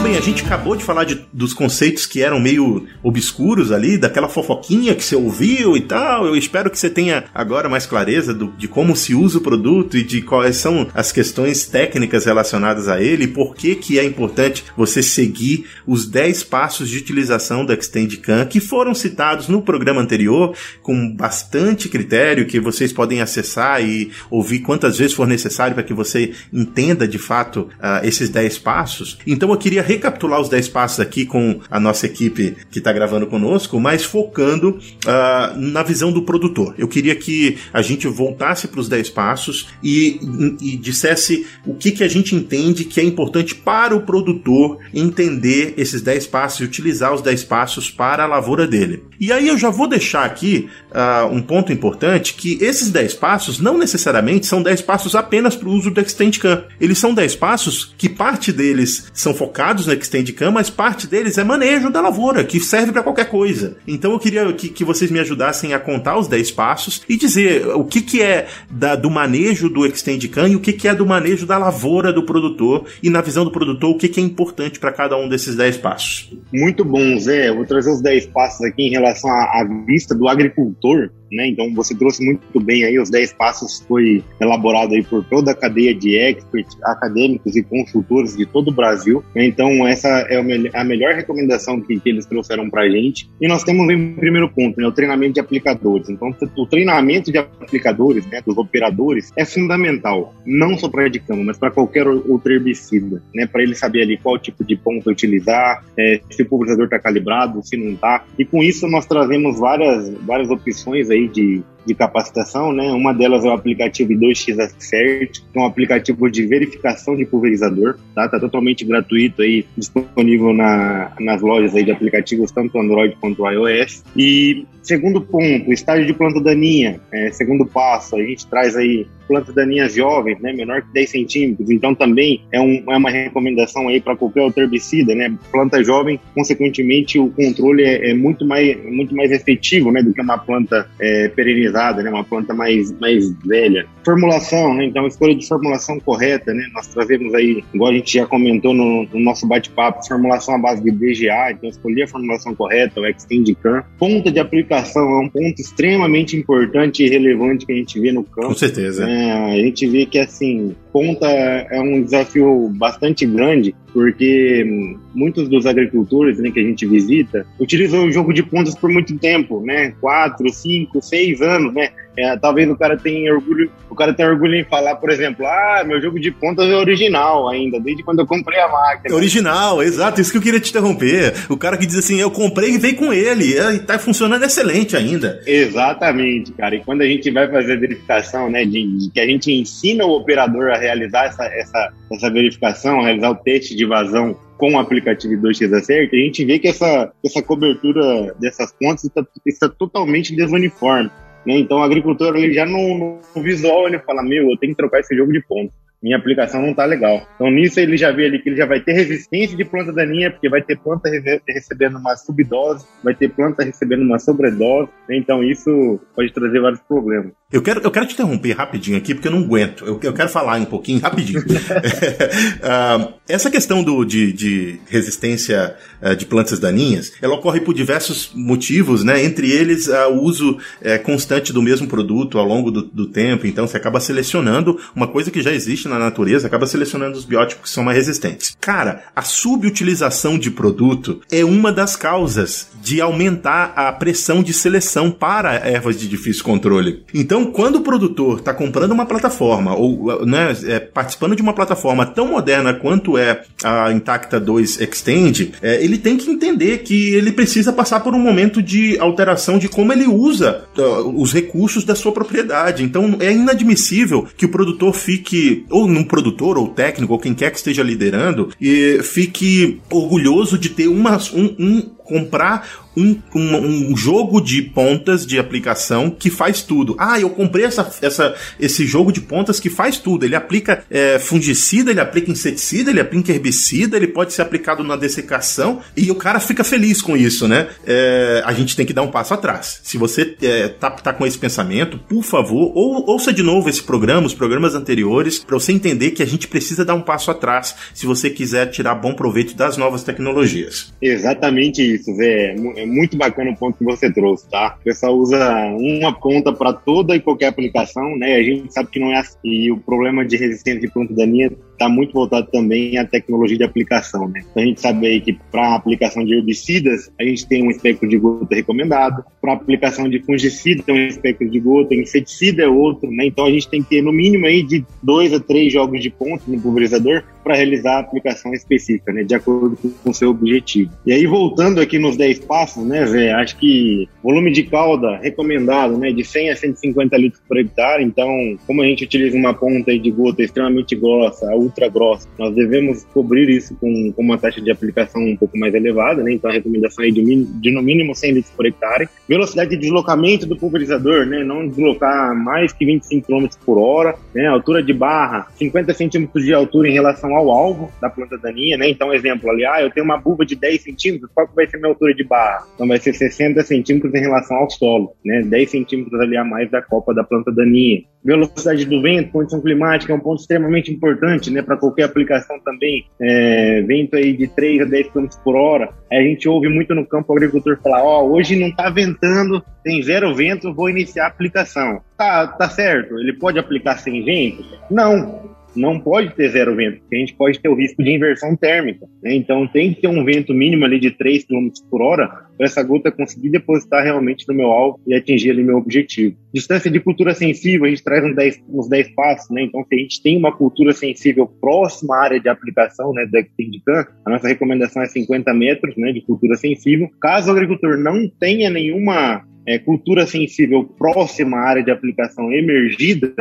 bem, a gente acabou de falar de, dos conceitos que eram meio obscuros ali, daquela fofoquinha que você ouviu e tal. Eu espero que você tenha agora mais clareza do, de como se usa o produto e de quais são as questões técnicas relacionadas a ele e por que, que é importante você seguir os 10 passos de utilização do ExtendCam que foram citados no programa anterior com bastante critério que vocês podem acessar e ouvir quantas vezes for necessário para que você entenda de fato uh, esses 10 passos. Então eu queria recapitular os 10 passos aqui com a nossa equipe que está gravando conosco, mas focando uh, na visão do produtor. Eu queria que a gente voltasse para os 10 passos e, e dissesse o que, que a gente entende que é importante para o produtor entender esses 10 passos e utilizar os 10 passos para a lavoura dele. E aí eu já vou deixar aqui uh, um ponto importante que esses 10 passos não necessariamente são 10 passos apenas para o uso do ExtendCam. Eles são 10 passos que parte deles são focados no ExtendCam, mas parte deles é manejo da lavoura, que serve para qualquer coisa. Então eu queria que, que vocês me ajudassem a contar os 10 passos e dizer o que, que é da, do manejo do ExtendCam e o que, que é do manejo da lavoura do produtor e na visão do produtor o que, que é importante para cada um desses 10 passos. Muito bom, Zé. vou trazer os 10 passos aqui em relação à, à vista do agricultor né? Então você trouxe muito bem aí os 10 passos foi elaborado aí por toda a cadeia de experts, acadêmicos e consultores de todo o Brasil. Então essa é a melhor recomendação que, que eles trouxeram para a gente. E nós temos em primeiro ponto, né, o treinamento de aplicadores. Então o treinamento de aplicadores, né, dos operadores, é fundamental, não só para cama, mas para qualquer outro herbicida, né, para ele saber ali qual tipo de ponto utilizar, é, se o pulverizador está calibrado, se não está. E com isso nós trazemos várias várias opções aí aí de, de capacitação, né? Uma delas é o aplicativo 2x Cert, que é um aplicativo de verificação de pulverizador, tá? Tá totalmente gratuito aí, disponível na, nas lojas aí de aplicativos, tanto Android quanto iOS. E segundo ponto, estágio de planta daninha, é, segundo passo, a gente traz aí plantas daninhas jovens, né, menor que 10 centímetros. Então também é, um, é uma recomendação aí para qualquer outro herbicida, né? Planta jovem, consequentemente o controle é, é muito mais muito mais efetivo, né, do que uma planta é, perenizada, né, uma planta mais mais velha. Formulação, né? Então escolha de formulação correta, né? Nós trazemos aí, igual a gente já comentou no, no nosso bate-papo, formulação à base de DGA, então escolher a formulação correta, o Extendicam. Ponta de aplicação é um ponto extremamente importante e relevante que a gente vê no campo. Com certeza. A gente vê que, assim, ponta é um desafio bastante grande, porque muitos dos agricultores né, que a gente visita utilizam o jogo de pontas por muito tempo, né? Quatro, cinco, seis anos, né? É, talvez o cara tenha orgulho, o cara tenha orgulho em falar, por exemplo, ah, meu jogo de pontas é original ainda, desde quando eu comprei a máquina. É original, exato, isso que eu queria te interromper. O cara que diz assim, eu comprei e veio com ele, e tá funcionando excelente ainda. Exatamente, cara. E quando a gente vai fazer a verificação, né, de, de que a gente ensina o operador a realizar essa, essa, essa verificação, a realizar o teste de vazão com o aplicativo 2x Acerto, a gente vê que essa, essa cobertura dessas pontas está, está totalmente desuniforme. Né? Então o agricultor ele já no, no visual ele fala, meu, eu tenho que trocar esse jogo de pontos minha aplicação não está legal. Então, nisso ele já vê ali que ele já vai ter resistência de planta daninha, porque vai ter planta recebendo uma subdose, vai ter planta recebendo uma sobredose. Então, isso pode trazer vários problemas. Eu quero, eu quero te interromper rapidinho aqui, porque eu não aguento. Eu, eu quero falar um pouquinho rapidinho. uh, essa questão do, de, de resistência uh, de plantas daninhas, ela ocorre por diversos motivos, né? Entre eles, uh, o uso uh, constante do mesmo produto ao longo do, do tempo. Então, você acaba selecionando uma coisa que já existe na natureza, acaba selecionando os biótipos que são mais resistentes. Cara, a subutilização de produto é uma das causas de aumentar a pressão de seleção para ervas de difícil controle. Então, quando o produtor está comprando uma plataforma ou né, é, participando de uma plataforma tão moderna quanto é a Intacta 2 Extend, é, ele tem que entender que ele precisa passar por um momento de alteração de como ele usa uh, os recursos da sua propriedade. Então, é inadmissível que o produtor fique ou num produtor, ou técnico, ou quem quer que esteja liderando, e fique orgulhoso de ter uma, um, um comprar um, um, um, jogo de pontas de aplicação que faz tudo. Ah, eu comprei essa, essa, esse jogo de pontas que faz tudo. Ele aplica é, fungicida, ele aplica inseticida, ele aplica herbicida, ele pode ser aplicado na dessecação e o cara fica feliz com isso, né? É, a gente tem que dar um passo atrás. Se você é, tá, tá com esse pensamento, por favor, ou, ouça de novo esse programa, os programas anteriores, para você entender que a gente precisa dar um passo atrás se você quiser tirar bom proveito das novas tecnologias. Exatamente isso isso, Zé. É muito bacana o ponto que você trouxe, tá? O pessoal usa uma ponta para toda e qualquer aplicação, né? A gente sabe que não é assim. E o problema de resistência de planta daninha está muito voltado também à tecnologia de aplicação, né? Então a gente sabe aí que para aplicação de herbicidas, a gente tem um espectro de gota recomendado. Para aplicação de fungicida, tem um espectro de gota. Inseticida é outro, né? Então a gente tem que ter no mínimo aí de dois a três jogos de ponto no pulverizador para realizar a aplicação específica, né? De acordo com o seu objetivo. E aí voltando aqui nos 10 passos, né, Zé? Acho que volume de cauda recomendado, né, de 100 a 150 litros por hectare. Então, como a gente utiliza uma ponta de gota extremamente grossa, ultra grossa, nós devemos cobrir isso com, com uma taxa de aplicação um pouco mais elevada, né? Então, a recomendação é de, de no mínimo 100 litros por hectare. Velocidade de deslocamento do pulverizador, né? Não deslocar mais que 25 km por hora, né? Altura de barra, 50 centímetros de altura em relação ao alvo da planta daninha, né? Então, exemplo ali, ah, eu tenho uma buba de 10 centímetros, qual que vai ser minha altura de barra. Então vai ser 60 centímetros em relação ao solo, né? 10 centímetros ali a mais da copa da planta daninha. Velocidade do vento, condição climática é um ponto extremamente importante, né? Para qualquer aplicação também. É, vento aí de 3 a 10 km por hora. A gente ouve muito no campo o agricultor falar: Ó, oh, hoje não tá ventando, tem zero vento, vou iniciar a aplicação. Tá, tá certo. Ele pode aplicar sem vento? Não não pode ter zero vento, porque a gente pode ter o risco de inversão térmica. Né? Então tem que ter um vento mínimo ali de 3 km por hora para essa gota conseguir depositar realmente no meu alvo e atingir ali meu objetivo. Distância de cultura sensível, a gente traz uns 10, uns 10 passos, né? Então se a gente tem uma cultura sensível próxima à área de aplicação né, do Extendicam, a nossa recomendação é 50 metros né, de cultura sensível. Caso o agricultor não tenha nenhuma é, cultura sensível próxima à área de aplicação emergida,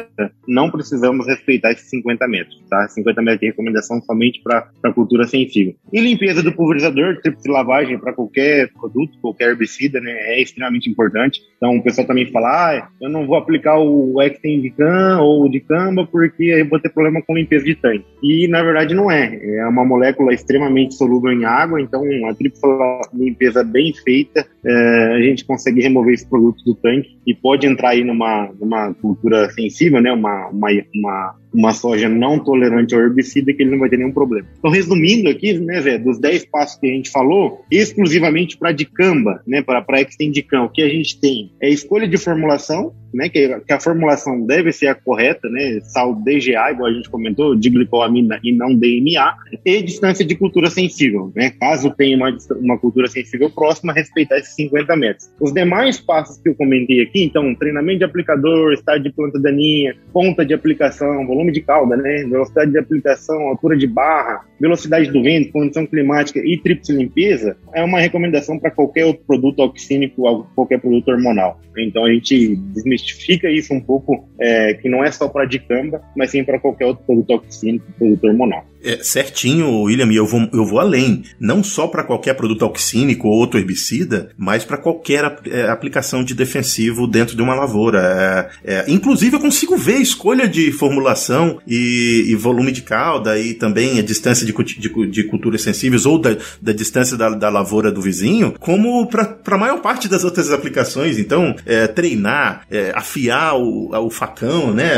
não precisamos respeitar esses 50 metros, tá? 50 metros de recomendação somente para cultura sensível. E limpeza do pulverizador, de lavagem para qualquer produto, qualquer herbicida, né? É extremamente importante. Então, o pessoal também fala, ah, eu não vou aplicar o Extend de Can ou de Camba porque eu vou ter problema com limpeza de tanque. E, na verdade, não é. É uma molécula extremamente solúvel em água, então a tripla limpeza bem feita, é, a gente consegue remover esse produto do tanque e pode entrar aí numa, numa cultura sensível, né? Uma, uma, uma uma soja não tolerante ao herbicida que ele não vai ter nenhum problema. Então, resumindo aqui, né, Zé, dos 10 passos que a gente falou, exclusivamente para dicamba, né, para a extendicam, o que a gente tem é escolha de formulação, né, que, que, a formulação deve ser a correta, né, sal DGA, igual a gente comentou, de glicoamina e não DMA, e distância de cultura sensível, né, caso tenha uma, uma cultura sensível próxima, respeitar esses 50 metros. Os demais passos que eu comentei aqui, então, treinamento de aplicador, estágio de planta daninha, ponta de aplicação, volume de cauda, né, velocidade de aplicação, altura de barra, velocidade do vento, condição climática e tríplice limpeza, é uma recomendação para qualquer outro produto oxínico, qualquer produto hormonal. Então a gente desmistifica isso um pouco, é, que não é só para dicamba, mas sim para qualquer outro produto oxínico, produto hormonal. É, certinho, William, e eu vou, eu vou além. Não só para qualquer produto oxínico ou outro herbicida, mas para qualquer é, aplicação de defensivo dentro de uma lavoura. É, é, inclusive, eu consigo ver a escolha de formulação e, e volume de cauda e também a distância de, de, de culturas sensíveis ou da, da distância da, da, lavoura do vizinho, como para a maior parte das outras aplicações. Então, é, treinar, é, afiar o, o facão, né?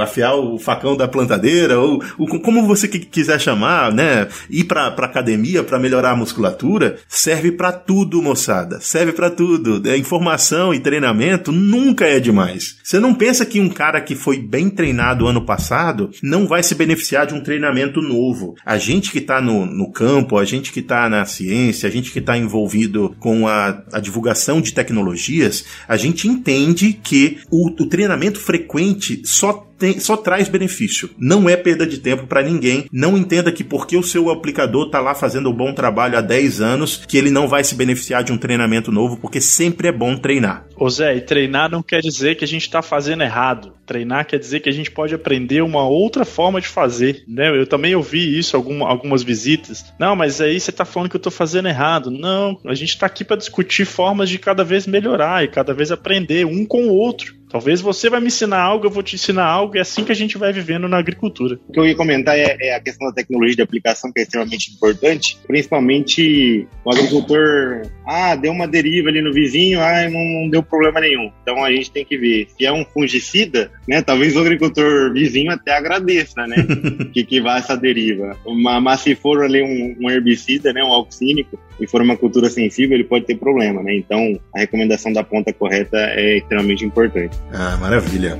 Afiar o facão da plantadeira, ou como você quiser chamar, né? Ir pra academia para melhorar a musculatura, serve para tudo, moçada. Serve para tudo. É, e treinamento nunca é demais. Você não pensa que um cara que foi bem treinado ano passado não vai se beneficiar de um treinamento novo. A gente que tá no, no campo, a gente que tá na ciência, a gente que tá envolvido com a, a divulgação de tecnologias, a gente entende que o, o treinamento frequente só tem, só traz benefício. Não é perda de tempo para ninguém. Não entenda que porque o seu aplicador tá lá fazendo um bom trabalho há 10 anos, que ele não vai se beneficiar de um treinamento novo, porque sempre é bom treinar. Ô Zé, e treinar não quer dizer que a gente tá fazendo errado. Treinar quer dizer que a gente pode aprender uma outra forma de fazer, né? Eu também ouvi isso algum, algumas visitas. Não, mas aí você tá falando que eu tô fazendo errado. Não, a gente tá aqui para discutir formas de cada vez melhorar e cada vez aprender um com o outro. Talvez você vai me ensinar algo, eu vou te ensinar algo, é assim que a gente vai vivendo na agricultura. O que eu ia comentar é, é a questão da tecnologia de aplicação, que é extremamente importante, principalmente o agricultor, ah, deu uma deriva ali no vizinho, ah, não, não deu problema nenhum. Então a gente tem que ver, se é um fungicida, né, talvez o agricultor vizinho até agradeça, né, que, que vá essa deriva. Uma, mas se for ali um, um herbicida, né, um auxínico, e for uma cultura sensível, ele pode ter problema, né? Então, a recomendação da ponta correta é extremamente importante. Ah, maravilha.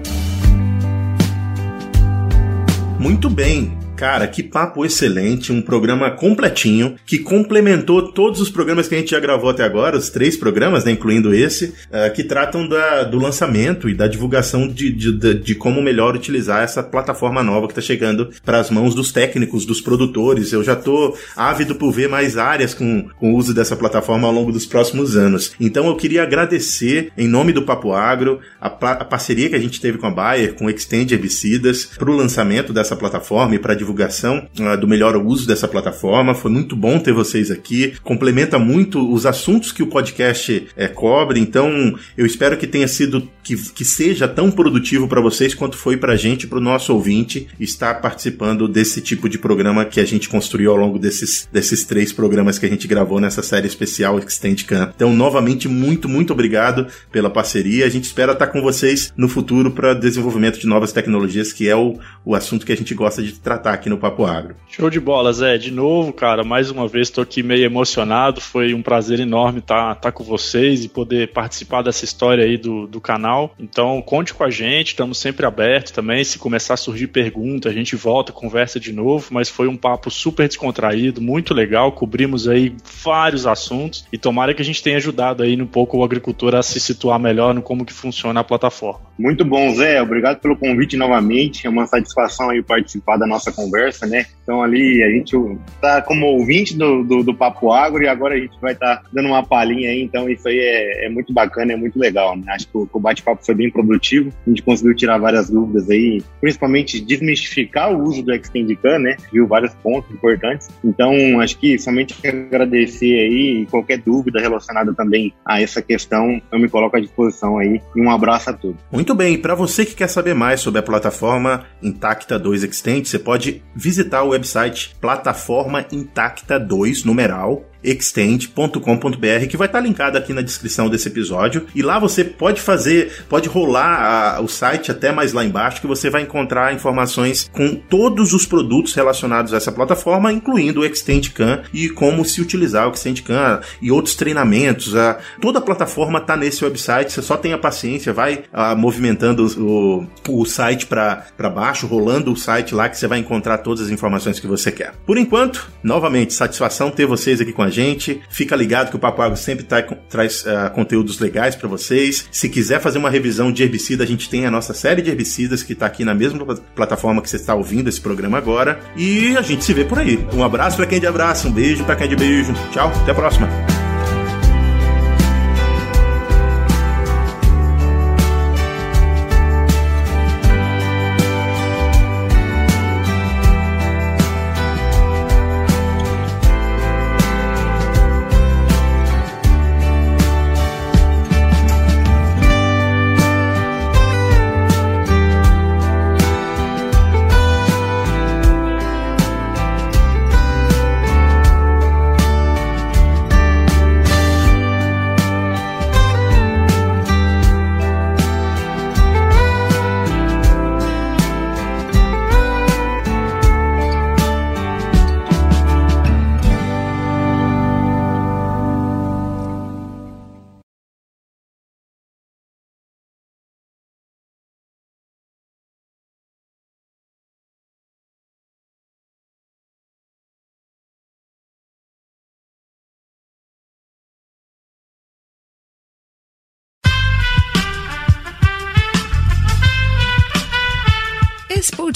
Muito bem. Cara, que papo excelente, um programa completinho que complementou todos os programas que a gente já gravou até agora, os três programas, né, incluindo esse, uh, que tratam da, do lançamento e da divulgação de, de, de, como melhor utilizar essa plataforma nova que está chegando para as mãos dos técnicos, dos produtores. Eu já estou ávido por ver mais áreas com, com o uso dessa plataforma ao longo dos próximos anos. Então eu queria agradecer, em nome do Papo Agro, a, a parceria que a gente teve com a Bayer, com o Extend Herbicidas, para o lançamento dessa plataforma e para divulgação uh, do melhor uso dessa plataforma. Foi muito bom ter vocês aqui. Complementa muito os assuntos que o podcast é, cobre. Então, eu espero que tenha sido, que, que seja tão produtivo para vocês quanto foi para a gente, para o nosso ouvinte, estar participando desse tipo de programa que a gente construiu ao longo desses, desses três programas que a gente gravou nessa série especial Extend Camp. Então, novamente, muito, muito obrigado pela parceria. A gente espera estar com vocês no futuro para desenvolvimento de novas tecnologias, que é o, o assunto que a gente gosta de tratar aqui no Papo Agro. Show de bola, Zé. De novo, cara, mais uma vez estou aqui meio emocionado. Foi um prazer enorme estar tá, tá com vocês e poder participar dessa história aí do, do canal. Então, conte com a gente, estamos sempre abertos também. Se começar a surgir pergunta, a gente volta, conversa de novo. Mas foi um papo super descontraído, muito legal. Cobrimos aí vários assuntos e tomara que a gente tenha ajudado aí um pouco o agricultor a se situar melhor no como que funciona a plataforma. Muito bom, Zé. Obrigado pelo convite novamente. É uma satisfação aí participar da nossa conversa conversa, né? Então ali a gente tá como ouvinte do, do, do Papo Agro e agora a gente vai estar tá dando uma palhinha aí, então isso aí é, é muito bacana, é muito legal. Né? Acho que o, o bate-papo foi bem produtivo, a gente conseguiu tirar várias dúvidas aí, principalmente desmistificar o uso do Extendicam, né? Viu vários pontos importantes. Então acho que somente agradecer aí qualquer dúvida relacionada também a essa questão, eu me coloco à disposição aí e um abraço a todos. Muito bem, para você que quer saber mais sobre a plataforma Intacta 2 Extend, você pode visitar o website Plataforma Intacta 2 numeral extend.com.br, que vai estar linkado aqui na descrição desse episódio. E lá você pode fazer, pode rolar a, o site até mais lá embaixo, que você vai encontrar informações com todos os produtos relacionados a essa plataforma, incluindo o ExtendCam e como se utilizar o ExtendCam e outros treinamentos. A, toda a plataforma está nesse website, você só tenha paciência, vai a, movimentando o, o site para baixo, rolando o site lá que você vai encontrar todas as informações que você quer. Por enquanto, novamente, satisfação ter vocês aqui com a gente. Fica ligado que o Papo Agro sempre tá, traz uh, conteúdos legais para vocês. Se quiser fazer uma revisão de herbicida, a gente tem a nossa série de herbicidas que está aqui na mesma plataforma que você está ouvindo esse programa agora. E a gente se vê por aí. Um abraço para quem é de abraço, um beijo para quem é de beijo. Tchau, até a próxima.